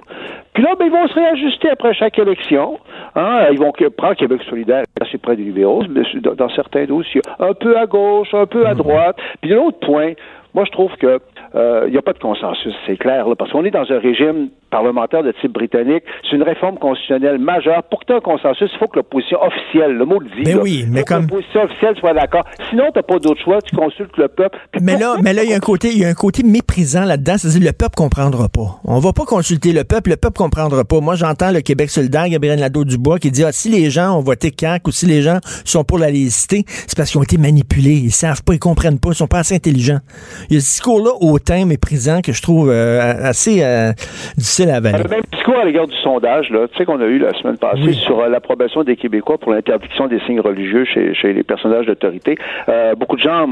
Puis là, ben, ils vont se réajuster après chaque élection. Hein. Ils vont prendre Québec solidaire assez près des libéraux, dans certains dossiers, un peu à gauche, un peu à mmh. droite. Puis l'autre point, moi, je trouve que il euh, n'y a pas de consensus, c'est clair, là, parce qu'on est dans un régime parlementaire de type britannique. C'est une réforme constitutionnelle majeure. Pour que tu aies un consensus, il faut que l'opposition officielle, le mot le dit, mais oui, mais comme... l'opposition officielle soit d'accord. Sinon, tu n'as pas d'autre choix, tu consultes le peuple. Mais là, mais là, il y a un côté, il y a un côté méprisant là-dedans, c'est-à-dire le peuple comprendra pas. On va pas consulter le peuple, le peuple comprendra pas. Moi, j'entends le Québec solidaire, Gabriel Nadeau-Dubois, qui dit, ah, si les gens ont voté CAQ ou si les gens sont pour la laïcité, c'est parce qu'ils ont été manipulés. Ils savent pas, ils comprennent pas, ils sont pas assez intelligents. Il y a ce discours-là hautain, méprisant, que je trouve euh, assez euh, difficile à avaler discours à l'égard du sondage, là, tu sais qu'on a eu la semaine passée sur euh, l'approbation des Québécois pour l'interdiction des signes religieux chez, chez les personnages d'autorité. Euh, beaucoup de gens,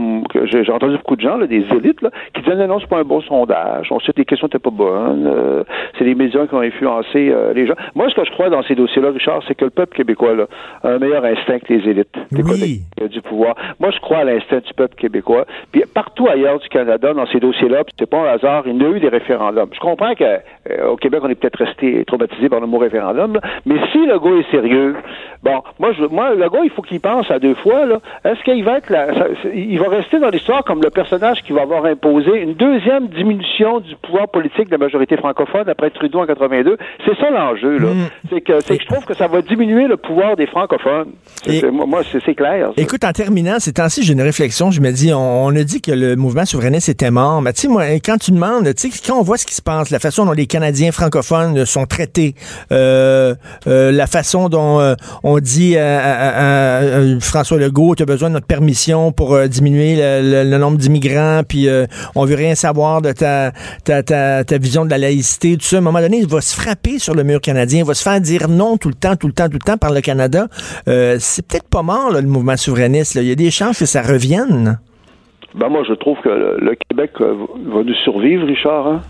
j'ai entendu beaucoup de gens, là, des élites, là, qui disaient non, c'est pas un bon sondage. On sait que les questions n'étaient pas bonnes. Euh, c'est les médias qui ont influencé les gens. Moi, ce que je crois dans ces dossiers-là, Richard, c'est que le peuple québécois là, a un meilleur instinct que les élites, oui. du pouvoir. Moi, je crois à l'instinct du peuple québécois. Puis partout ailleurs du Canada, dans ces dossiers-là, c'est pas un hasard, il y a eu des référendums. Je comprends qu'au Québec, on est peut-être resté traumatisé par le mot référendum. Mais si le gars est sérieux, bon, moi, je, moi, le gars, il faut qu'il pense à deux fois. Là. Est-ce qu'il va être là, il va rester dans l'histoire comme le personnage qui va avoir imposé une deuxième diminution du pouvoir politique de la majorité francophone après Trudeau en 82. C'est ça l'enjeu. Là. Mm. C'est que, c'est que je trouve que ça va diminuer le pouvoir des francophones. moi, c'est, clair. Écoute, en terminant, ces temps-ci, j'ai une réflexion. Je me dis, on, a dit que le mouvement souverainiste était mort. Mais tu moi, quand tu demandes, tu sais, quand on voit ce qui se passe, la façon dont les Canadiens francophones sont traités, euh, euh, la façon dont euh, on dit à, François Legault, tu as besoin de notre permission pour diminuer le, nombre d'immigrants, puis on veut rien savoir de ta, vision de la laïcité, tout ça. À un moment donné, il va se frapper sur le mur canadien, il va se faire dire non tout le temps, tout le temps, tout le temps par le Canada. c'est peut-être pas mort, le mouvement souverainiste. Il y a des chances que ça revienne. Ben moi, je trouve que le, Québec euh, va nous survivre, Richard. Hein?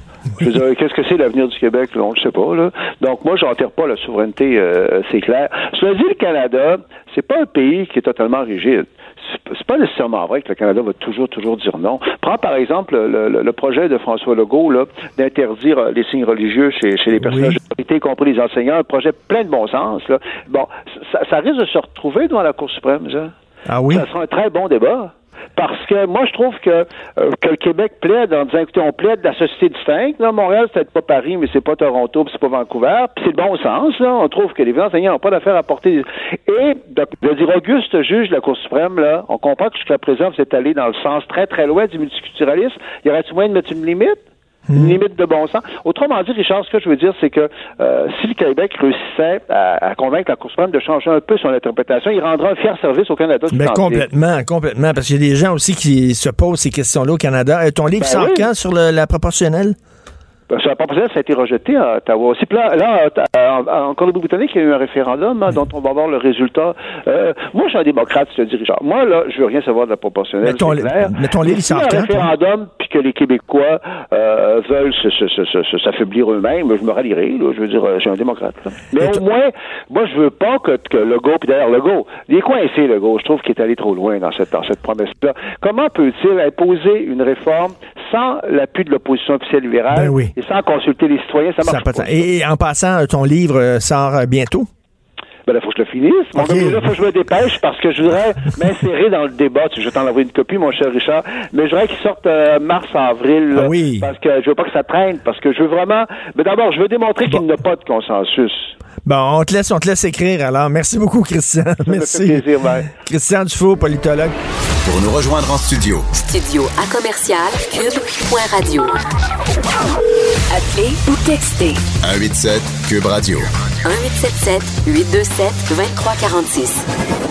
Je veux dire, qu'est-ce que c'est l'avenir du Québec? Là? On ne sait pas. Là. Donc, moi, j'enterre pas la souveraineté, euh, c'est clair. Cela dit, le Canada, c'est pas un pays qui est totalement rigide. C'est- pas nécessairement vrai que le Canada va toujours, toujours dire non. Prends par exemple le, le- le projet de François Legault là, d'interdire euh, les signes religieux chez, chez les personnages d'autorité, y compris les enseignants. Un projet plein de bon sens. Là. Bon, ça, ça risque de se retrouver devant la Cour suprême, ça. Ah oui? Ça sera un très bon débat. Parce que moi, je trouve que, euh, que le Québec plaide en disant, écoutez, on plaide de la société distincte. Là, Montréal, c'est peut-être pas Paris, mais c'est pas Toronto, puis c'est pas Vancouver. Puis c'est le bon sens. Là. On trouve que les enseignants n'ont pas d'affaire à porter. Et de, de dire Auguste juge de la Cour suprême, là, on comprend que jusqu'à présent, vous êtes allé dans le sens très, très loin du multiculturalisme. Y aurait-il moyen de mettre une limite? Une limite de bon sens. Autrement dit, Richard, ce que je veux dire, c'est que euh, si le Québec réussissait à, à convaincre la Cour suprême de changer un peu son interprétation, il rendra un fier service au Canada. Mais entier. complètement, complètement. Parce qu'il y a des gens aussi qui se posent ces questions-là au Canada. Euh, ton livre Ben sort oui. quand sur le- la proportionnelle? Ben, la proposition, ça a été rejeté à Ottawa aussi. Là, là en, en Colombie-Britannique, il y a eu un référendum hein, dont on va voir le résultat. Euh, moi, je suis un démocrate, je te dis, Richard. Moi, là, je veux rien savoir de la proportionnelle. Ton c'est clair. livre, il si un référendum, puis que les Québécois euh, veulent s'affaiblir eux-mêmes, je me rallierai. Là, je veux dire, euh, je suis un démocrate. là. Mais au moins, moi, je veux pas que, que Legault, puis d'ailleurs, Legault, il est coincé, Legault. Je trouve qu'il est allé trop loin dans cette, dans cette promesse-là. Comment peut-il imposer une réforme sans l'appui de l'opposition officielle libérale Ben oui. Et sans consulter les citoyens? Ça marche pas. Et, en passant, ton livre euh, sort euh, bientôt? Ben là, faut que je le finisse. Mon Ok. gars, là, faut que je me dépêche parce que je voudrais m'insérer dans le débat. Je vais t'en envoyer une copie, mon cher Richard. Mais je voudrais qu'il sorte euh, mars, avril. là, Ah oui. Parce que je veux pas que ça traîne. Parce que je veux vraiment. Mais d'abord, je veux démontrer qu'il n'y a pas de consensus. Bon, on te laisse, on te laisse écrire alors. Merci beaucoup, Christian. Ça me Merci. fait plaisir. Christian Dufault, politologue. Pour nous rejoindre en studio, Studio à commercial cube.radio. Appelez ou textez 187 Cube Radio. 1877 827 2346.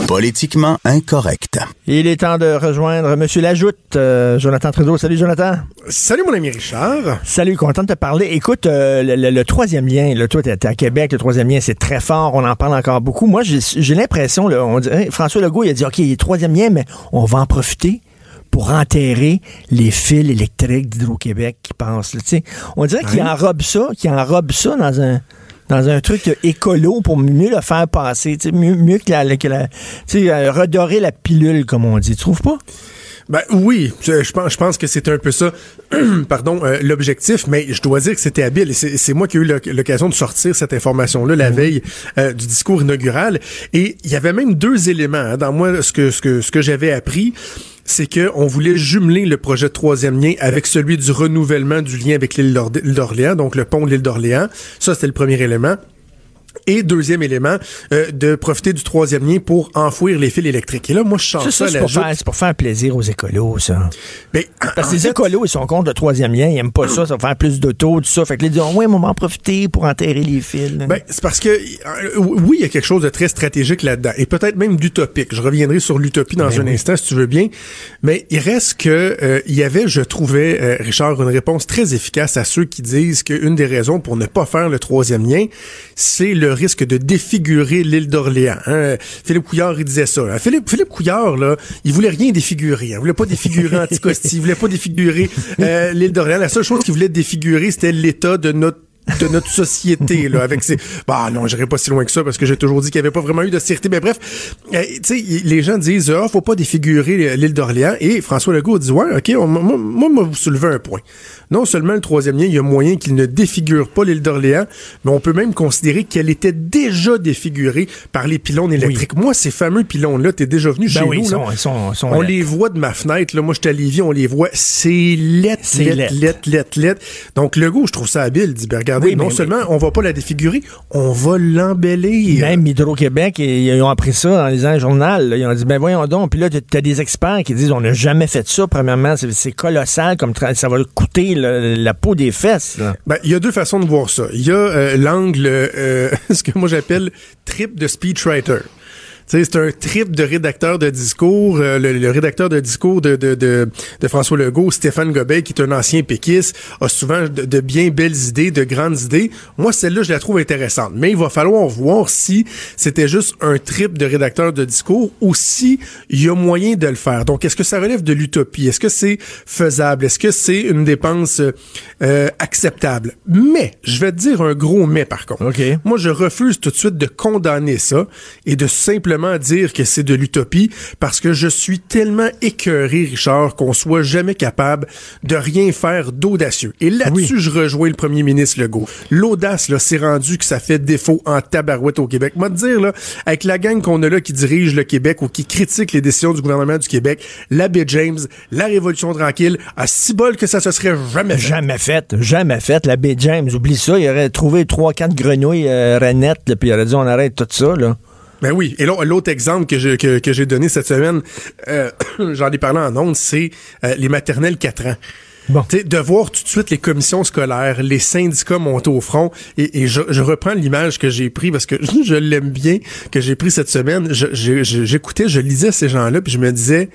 Politiquement incorrect. Il est temps de rejoindre M. Lajoute, euh, Jonathan Trudeau. Salut, Jonathan. Salut mon ami Richard. Salut, content de te parler. Écoute, euh, le, le- le troisième lien, là, toi, t'es t'es à Québec, le troisième lien, c'est très fort, on en parle encore beaucoup. Moi, j'ai l'impression, on dit, François Legault, il a dit, OK, il est troisième lien, mais on va en profiter pour enterrer les fils électriques d'Hydro-Québec qui passent. là. On dirait qu'il enrobe ça, qu'il enrobe ça dans un dans un truc écolo pour mieux le faire passer, mieux, mieux que la, que la euh, redorer la pilule, comme on dit. Tu trouves pas? Ben oui, je pense, je pense que c'est un peu ça, [clears throat] pardon, euh, l'objectif, mais je dois dire que c'était habile. C'est moi qui ai eu l'oc- l'occasion de sortir cette information-là la veille euh, du discours inaugural. Et il y avait même deux éléments hein, dans moi. Ce que ce que ce que j'avais appris, c'est que on voulait jumeler le projet de troisième lien avec celui du renouvellement du lien avec l'île d'Orléans, donc le pont de l'île d'Orléans. Ça, c'était le premier élément. Et deuxième élément, euh, de profiter du troisième lien pour enfouir les fils électriques. Et là, moi, je sens Ça, ça, c'est pour, faire- c'est pour faire plaisir aux écolos, ça. Ben, Parce que les fait, écolos, ils sont contre le troisième lien, ils aiment pas ça, ça va faire plus d'auto, tout ça. Fait que les disent, ouais, on va en profiter pour enterrer les fils. Ben, c'est parce que euh, oui, il y a quelque chose de très stratégique là-dedans et peut-être même d'utopique. Je reviendrai sur l'utopie dans Ben un instant si tu veux bien, mais il reste que euh, il y avait, je trouvais, euh, Richard, une réponse très efficace à ceux qui disent qu'une des raisons pour ne pas faire le troisième lien, c'est le risque de défigurer l'île d'Orléans. hein. Philippe Couillard, il disait ça. Philippe, Philippe Couillard, là, il voulait rien défigurer. hein. Il voulait pas défigurer [laughs] Anticosti, il voulait pas défigurer euh, l'île d'Orléans. La seule chose qu'il voulait défigurer, c'était l'état de notre de notre société là avec ses bah non j'irai pas si loin que ça parce que j'ai toujours dit qu'il y avait pas vraiment eu de sûreté mais bref euh, tu sais les gens disent ah faut pas défigurer l'île d'Orléans et François Legault dit ouais ok on- moi moi vous soulevez un point non seulement le troisième lien il y a moyen qu'il ne défigure pas l'île d'Orléans mais on peut même considérer qu'elle était déjà défigurée par les pylônes électriques moi ces fameux pylônes là t'es déjà venu Ben chez oui, nous ils là sont, ils sont, ils sont on les voit de ma fenêtre, là. Moi, j'étais à Lévis, on les voit. C'est lettre, lettre, lettre. lettre. Donc, le goût, je trouve ça habile. Il dit, ben, regardez, Oui, non mais- seulement on va pas la défigurer, on va l'embellir. Même Hydro-Québec, ils ont appris ça dans les ans journal. là. Ils ont dit, ben voyons donc. Puis là, tu as des experts qui disent, on n'a jamais fait ça. Premièrement, c'est colossal, comme ça va coûter le- la peau des fesses. Ben, il y a deux façons de voir ça. Il y a euh, l'angle, euh, [laughs] ce que moi j'appelle trip de speechwriter. C'est un trip de rédacteur de discours. Euh, le, rédacteur de discours de, de, de, de, François Legault, Stéphane Gobet, qui est un ancien péquiste, a souvent de, de bien belles idées, de grandes idées. Moi, celle-là, je la trouve intéressante. Mais il va falloir voir si c'était juste un trip de rédacteur de discours ou si il y a moyen de le faire. Donc, est-ce que ça relève de l'utopie? Est-ce que c'est faisable? Est-ce que c'est une dépense euh, acceptable? Mais, je vais te dire un gros mais par contre. Okay. Moi, je refuse tout de suite de condamner ça et de simplement dire que c'est de l'utopie parce que je suis tellement écœuré, Richard, qu'on soit jamais capable de rien faire d'audacieux. Et là-dessus, je rejoins le premier ministre Legault. L'audace, là, c'est rendu que ça fait défaut en tabarouette au Québec. Moi, te dire, là, avec la gang qu'on a là qui dirige le Québec ou qui critique les décisions du gouvernement du Québec, l'abbé James, la Révolution tranquille, à si bol que ça se serait jamais fait. Jamais fait, jamais fait. L'abbé James, oublie ça, il aurait trouvé trois, quatre grenouilles euh, renettes, puis il aurait dit on arrête tout ça, là. Ben oui. Et l'autre exemple que j'ai que, j'ai donné cette semaine, euh, [coughs] j'en ai parlé en ondes, c'est euh, les maternelles 4 ans. Bon. de voir tout de suite les commissions scolaires, les syndicats monter au front, et, je, reprends l'image que j'ai pris parce que [laughs] je l'aime bien, que j'ai pris cette semaine. J'écoutais, je, je, lisais ces gens-là, puis je me disais, tu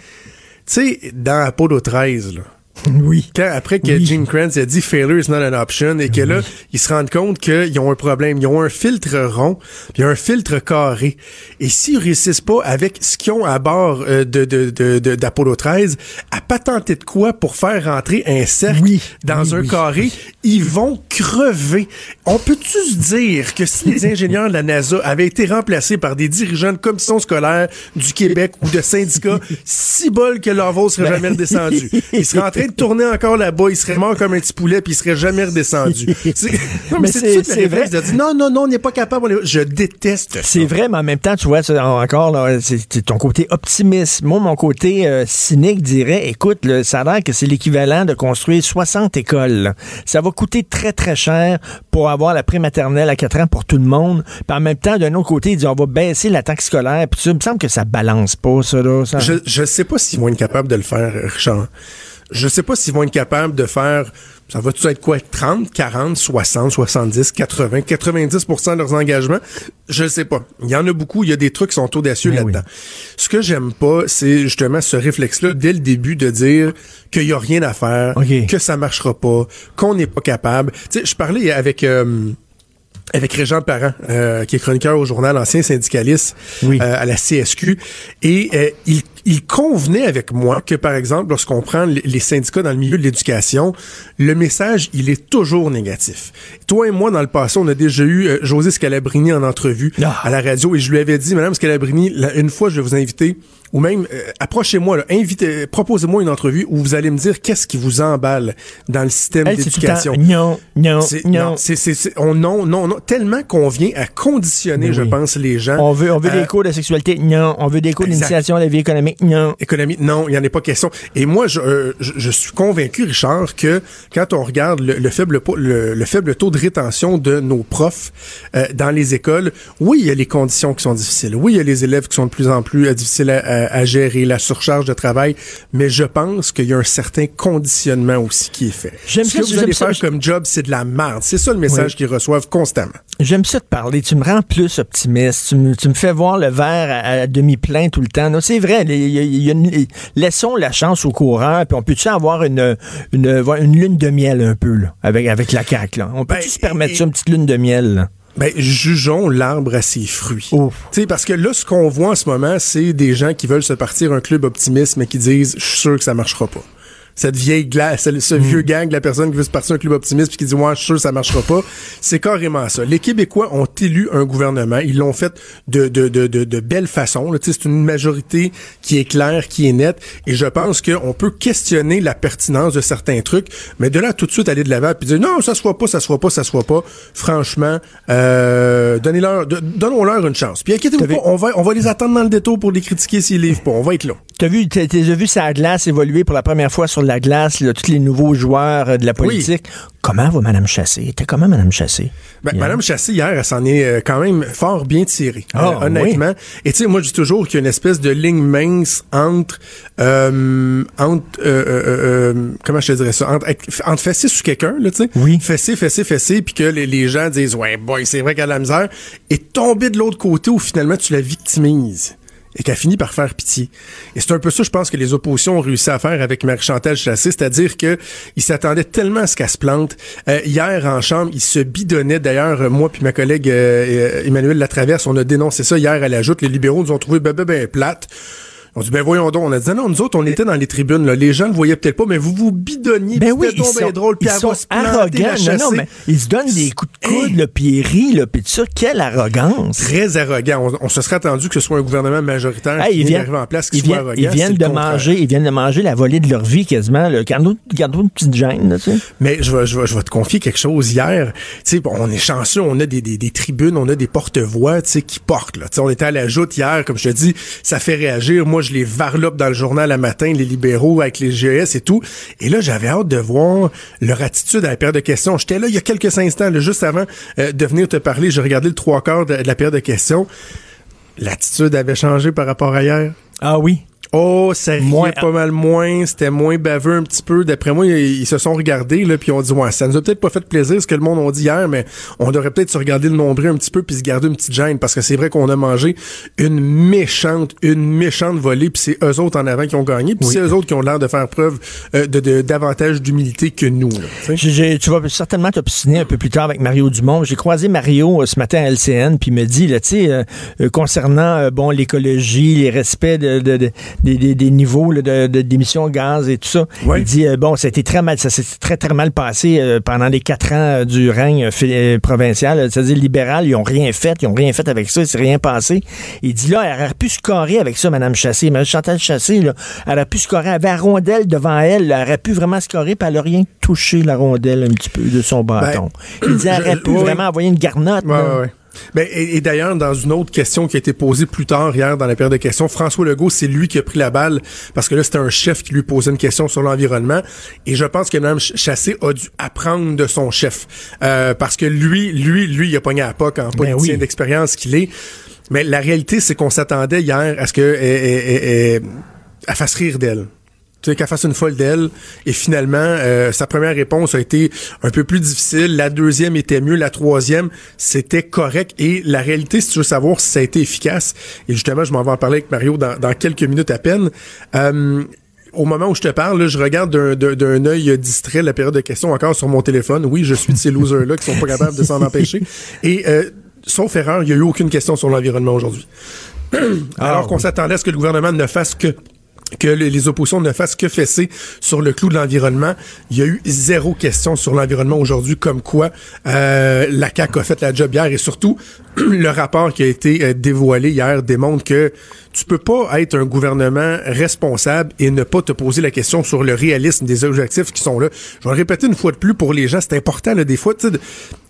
sais, dans Apollo 13, là, Oui. Quand, après que Jim Kranz a dit failure is not an option et que là, ils se rendent compte qu'ils ont un problème. Ils ont un filtre rond puis un filtre carré. Et s'ils réussissent pas avec ce qu'ils ont à bord euh, de, de, d'Apollo 13 à patenter de quoi pour faire rentrer un cercle dans un carré, ils vont crever. On peut-tu se dire que si les [laughs] ingénieurs de la NASA avaient été remplacés par des dirigeants de commission scolaire du Québec ou de syndicats, [laughs] si bol que leur vol serait ben jamais redescendu? [laughs] Ils seraient en train de tourner encore là-bas, il serait mort comme un petit poulet puis il serait jamais redescendu. [laughs] [laughs] mais c'est vrai. non, non, non, on n'est pas capable. Je déteste C'est vrai, mais en même temps, tu vois, encore, c'est ton côté optimiste. Moi, mon côté euh, cynique dirait, écoute, ça a l'air que c'est l'équivalent de construire 60 écoles. Ça va coûter très, très cher pour avoir la prématernelle à 4 ans pour tout le monde. Puis en même temps, d'un autre côté, il dit, on va baisser la taxe scolaire. Puis ça, il me semble que ça balance pas, ça. Là, Je, je sais pas s'ils vont être capables de le faire, Richard. Je sais pas s'ils vont être capables de faire, ça va tout être quoi, 30, 40, 60, 70, 80, 90% de leurs engagements? Je sais pas. Il y en a beaucoup, il y a des trucs qui sont audacieux là-dedans. Ce que j'aime pas, c'est justement ce réflexe-là dès le début de dire qu'il y a rien à faire, que ça marchera pas, qu'on n'est pas capable. Tu sais, je parlais avec... Euh, avec Régent Parent, euh, qui est chroniqueur au journal, ancien syndicaliste euh, à la CSQ, et euh, il il convenait avec moi que, par exemple, lorsqu'on prend les syndicats dans le milieu de l'éducation, le message, il est toujours négatif. Toi et moi, dans le passé, on a déjà eu euh, José Scalabrini en entrevue ah. à la radio et je lui avais dit, Madame Scalabrini, une fois, je vais vous inviter ou même euh, approchez-moi, invitez, proposez-moi une entrevue où vous allez me dire qu'est-ce qui vous emballe dans le système d'éducation. Non, non, non. C'est, c'est, on, non, non, non, tellement qu'on vient à conditionner, je pense, les gens. On veut, on veut des cours de sexualité, non. On veut des cours d'initiation à la vie économique, non. Économie, non, il n'y en a pas question. Et moi, je, euh, je, suis convaincu, Richard, que quand on regarde le, faible, le, le, faible taux de rétention de nos profs euh, dans les écoles, oui, il y a les conditions qui sont difficiles. Oui, il y a les élèves qui sont de plus en plus difficiles à à, gérer la surcharge de travail, mais je pense qu'il y a un certain conditionnement aussi qui est fait. Ce que vous allez faire comme job, c'est de la merde. C'est ça le message qu'ils reçoivent constamment. J'aime ça te parler. Tu me rends plus optimiste. Tu me, tu me fais voir le verre à, demi plein tout le temps. C'est vrai. Laissons la chance au courant. Puis on peut-tu avoir une, une, une, lune de miel un peu là, avec avec la là? On peut ben, se permettre ça une petite lune de miel. Là? Ben, jugeons l'arbre à ses fruits. sais, parce que là, ce qu'on voit en ce moment, c'est des gens qui veulent se partir un club optimiste, mais qui disent, je suis sûr que ça marchera pas cette vieille glace, ce, vieux mm. gang de la personne qui veut se partir un club optimiste puis qui dit ouais, je suis sûr ça marchera pas. C'est carrément ça. Les Québécois ont élu un gouvernement, ils l'ont fait de de de de, de belle façon. C'est une majorité qui est claire, qui est nette, et je pense qu'on peut questionner la pertinence de certains trucs, mais de là tout de suite aller de l'avant puis dire non, ça se voit pas, ça se voit pas, ça se voit pas. Franchement, euh, donnez-leur, donnons-leur une chance. Puis inquiétez-vous pas, on va on va les attendre dans le détour pour les critiquer s'ils livrent pas. On va être là. T'as vu, t'as vu sa glace évoluer pour la première fois sur la glace, là, tous les nouveaux joueurs euh, de la politique. Comment va Mme Chassé? T'es comment, Mme Chassé? Ben, Mme Chassé, hier, elle s'en est euh, quand même fort bien tirée, euh, ah, honnêtement. Et tu sais, moi, je dis toujours qu'il y a une espèce de ligne mince entre, entre comment je te dirais ça, entre, entre fesser sur quelqu'un, là, tu sais. Oui. Fesser, fesser, fesser, puis que les, les, gens disent, ouais, boy, c'est vrai qu'elle a la misère, et tomber de l'autre côté où finalement tu la victimises. Et qu'elle finit par faire pitié. Et c'est un peu ça, je pense, que les oppositions ont réussi à faire avec Marie-Chantal Chassé, c'est-à-dire que ils s'attendaient tellement à ce qu'elle se plante. Euh, hier, en chambre, ils se bidonnaient. D'ailleurs, moi puis ma collègue euh, Emmanuel Latraverse, on a dénoncé ça hier à la joute. Les libéraux nous ont trouvé ben, ben, ben plate. On dit, ben voyons donc. On a dit, non, nous autres, on était dans les tribunes. Là. Les gens le voyaient peut-être pas, mais vous vous bidonniez. Ben oui, ils sont, drôle, ils sont arrogants. Non, non, mais ils se donnent des coups de coude, le puis ils rient, là, puis tout ça. Quelle arrogance. Très arrogant. On, se serait attendu que ce soit un gouvernement majoritaire hey, qui viennent, en place, qui ils soit arrogant. Ils viennent de manger, ils viennent de manger la volée de leur vie quasiment. Garde-nous une petite gêne, là, tu sais. Mais je vais, je, vais, je vais te confier quelque chose hier. Tu sais, on est chanceux, on a des, des, des tribunes, on a des porte-voix, tu sais, qui portent, là. Tu sais, on était à la joute hier, comme je te dis, ça fait réagir. Moi, je les varlope dans le journal à matin, les libéraux avec les GS et tout. Et là, j'avais hâte de voir leur attitude à la période de questions. J'étais là il y a quelques instants, juste avant euh, de venir te parler. J'ai regardé le trois quarts de, de la période de questions. L'attitude avait changé par rapport à hier? Ah oui. Oh, ça riait Moins- pas mal moins, c'était moins baveux un petit peu. D'après moi, ils, ils se sont regardés là, puis ont dit ouais, ça nous a peut-être pas fait plaisir ce que le monde a dit hier, mais on devrait peut-être se regarder le nombril un petit peu puis se garder une petite gêne parce que c'est vrai qu'on a mangé une méchante, une méchante volée, puis c'est eux autres en avant qui ont gagné, puis c'est eux autres qui ont l'air de faire preuve euh, de, de- davantage d'humilité que nous. Là, tu vas certainement t'obstiner un peu plus tard avec Mario Dumont. J'ai croisé Mario euh, ce matin à LCN, puis il me dit, là, tu sais, euh, euh, concernant bon l'écologie, les respects de, de- de- des- des- des niveaux là, de de- d'émissions de gaz et tout ça, Ouais. il dit, euh, bon, ça a été très mal, ça s'est très, très mal passé euh, pendant les quatre ans euh, du règne provincial, c'est-à-dire libéral, ils ont rien fait, ils ont rien fait avec ça, il s'est rien passé. Il dit, là, elle aurait pu se carrer avec ça, Madame Chassé. Madame Chantal Chassé, là, elle aurait pu se carrer, elle avait la rondelle devant elle, là, elle aurait pu vraiment se carrer, puis elle a rien touché la rondelle un petit peu de son bâton. il dit, elle aurait pu vraiment envoyer une garnotte. Ouais, là. ouais, ouais. Ben, et, et d'ailleurs, dans une autre question qui a été posée plus tard hier dans la période de questions, François Legault, c'est lui qui a pris la balle parce que là, c'était un chef qui lui posait une question sur l'environnement. Et je pense que Mme Ch- Chassé a dû apprendre de son chef. Euh, parce que lui, lui, lui, il a pogné à la POC en politicien oui. d'expérience qu'il est. Mais la réalité, c'est qu'on s'attendait hier à ce qu'elle elle fasse rire d'elle qu'elle fasse une folle d'elle. Et finalement, euh, sa première réponse a été un peu plus difficile. La deuxième était mieux. La troisième, c'était correct. Et la réalité, si tu veux savoir si ça a été efficace, et justement, je m'en vais en parler avec Mario dans, dans quelques minutes à peine. Euh, au moment où je te parle, là, je regarde d'un- œil distrait la période de questions encore sur mon téléphone. Oui, je suis de ces losers-là qui sont pas capables de s'en [laughs] empêcher. Et euh, sauf erreur, il n'y a eu aucune question sur l'environnement aujourd'hui. [clears throat] Alors qu'on s'attendait à ce que le gouvernement ne fasse que que les, oppositions ne fassent que fesser sur le clou de l'environnement. Il y a eu zéro question sur l'environnement aujourd'hui, comme quoi euh, la CAQ a fait la job hier et surtout [clears throat] le rapport qui a été euh, dévoilé hier démontre que tu peux pas être un gouvernement responsable et ne pas te poser la question sur le réalisme des objectifs qui sont là. Je vais le répéter une fois de plus pour les gens, c'est important là, des fois, de-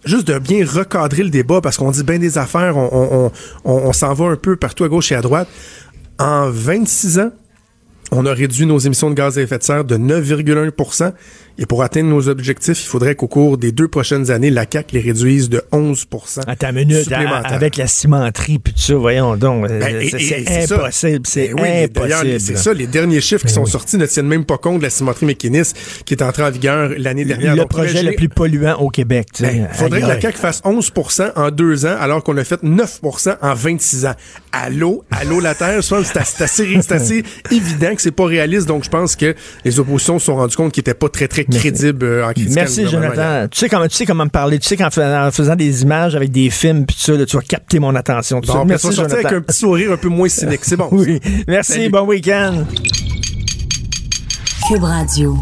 juste de bien recadrer le débat parce qu'on dit bien des affaires, on s'en va un peu partout à gauche et à droite. En 26 ans, on a réduit nos émissions de gaz à effet de serre de 9,1 et pour atteindre nos objectifs, il faudrait qu'au cours des deux prochaines années, la CAQ les réduise de 11 Attends une minute, supplémentaire. à- avec la cimenterie puis tout ça, voyons donc, euh, Ben, c'est impossible, c'est Ben oui, impossible. C'est ça, les derniers chiffres qui sont sortis ne tiennent même pas compte de la cimenterie mécaniste qui est entrée en vigueur l'année dernière. le Donc, projet le plus polluant au Québec. Ben, faudrait que la. CAQ fasse 11% en deux ans, alors qu'on a fait 9% en 26 ans. Allô, allô la Terre, c'est assez, assez, [laughs] évident que c'est pas réaliste. Donc, je pense que les oppositions se sont rendues compte qu'ils étaient pas très, très crédibles euh, en critiquant Merci le. Jonathan. Tu sais comment tu sais comment me parler. Tu sais qu'en faisant, en faisant des images avec des films puis tout ça, là, tu vas capter mon attention. tout ça. Bon, ben, Merci Jonathan. avec un petit sourire un peu moins cynique. C'est bon. [laughs] Oui. Merci. Salut. Bon week-end. Cube Radio.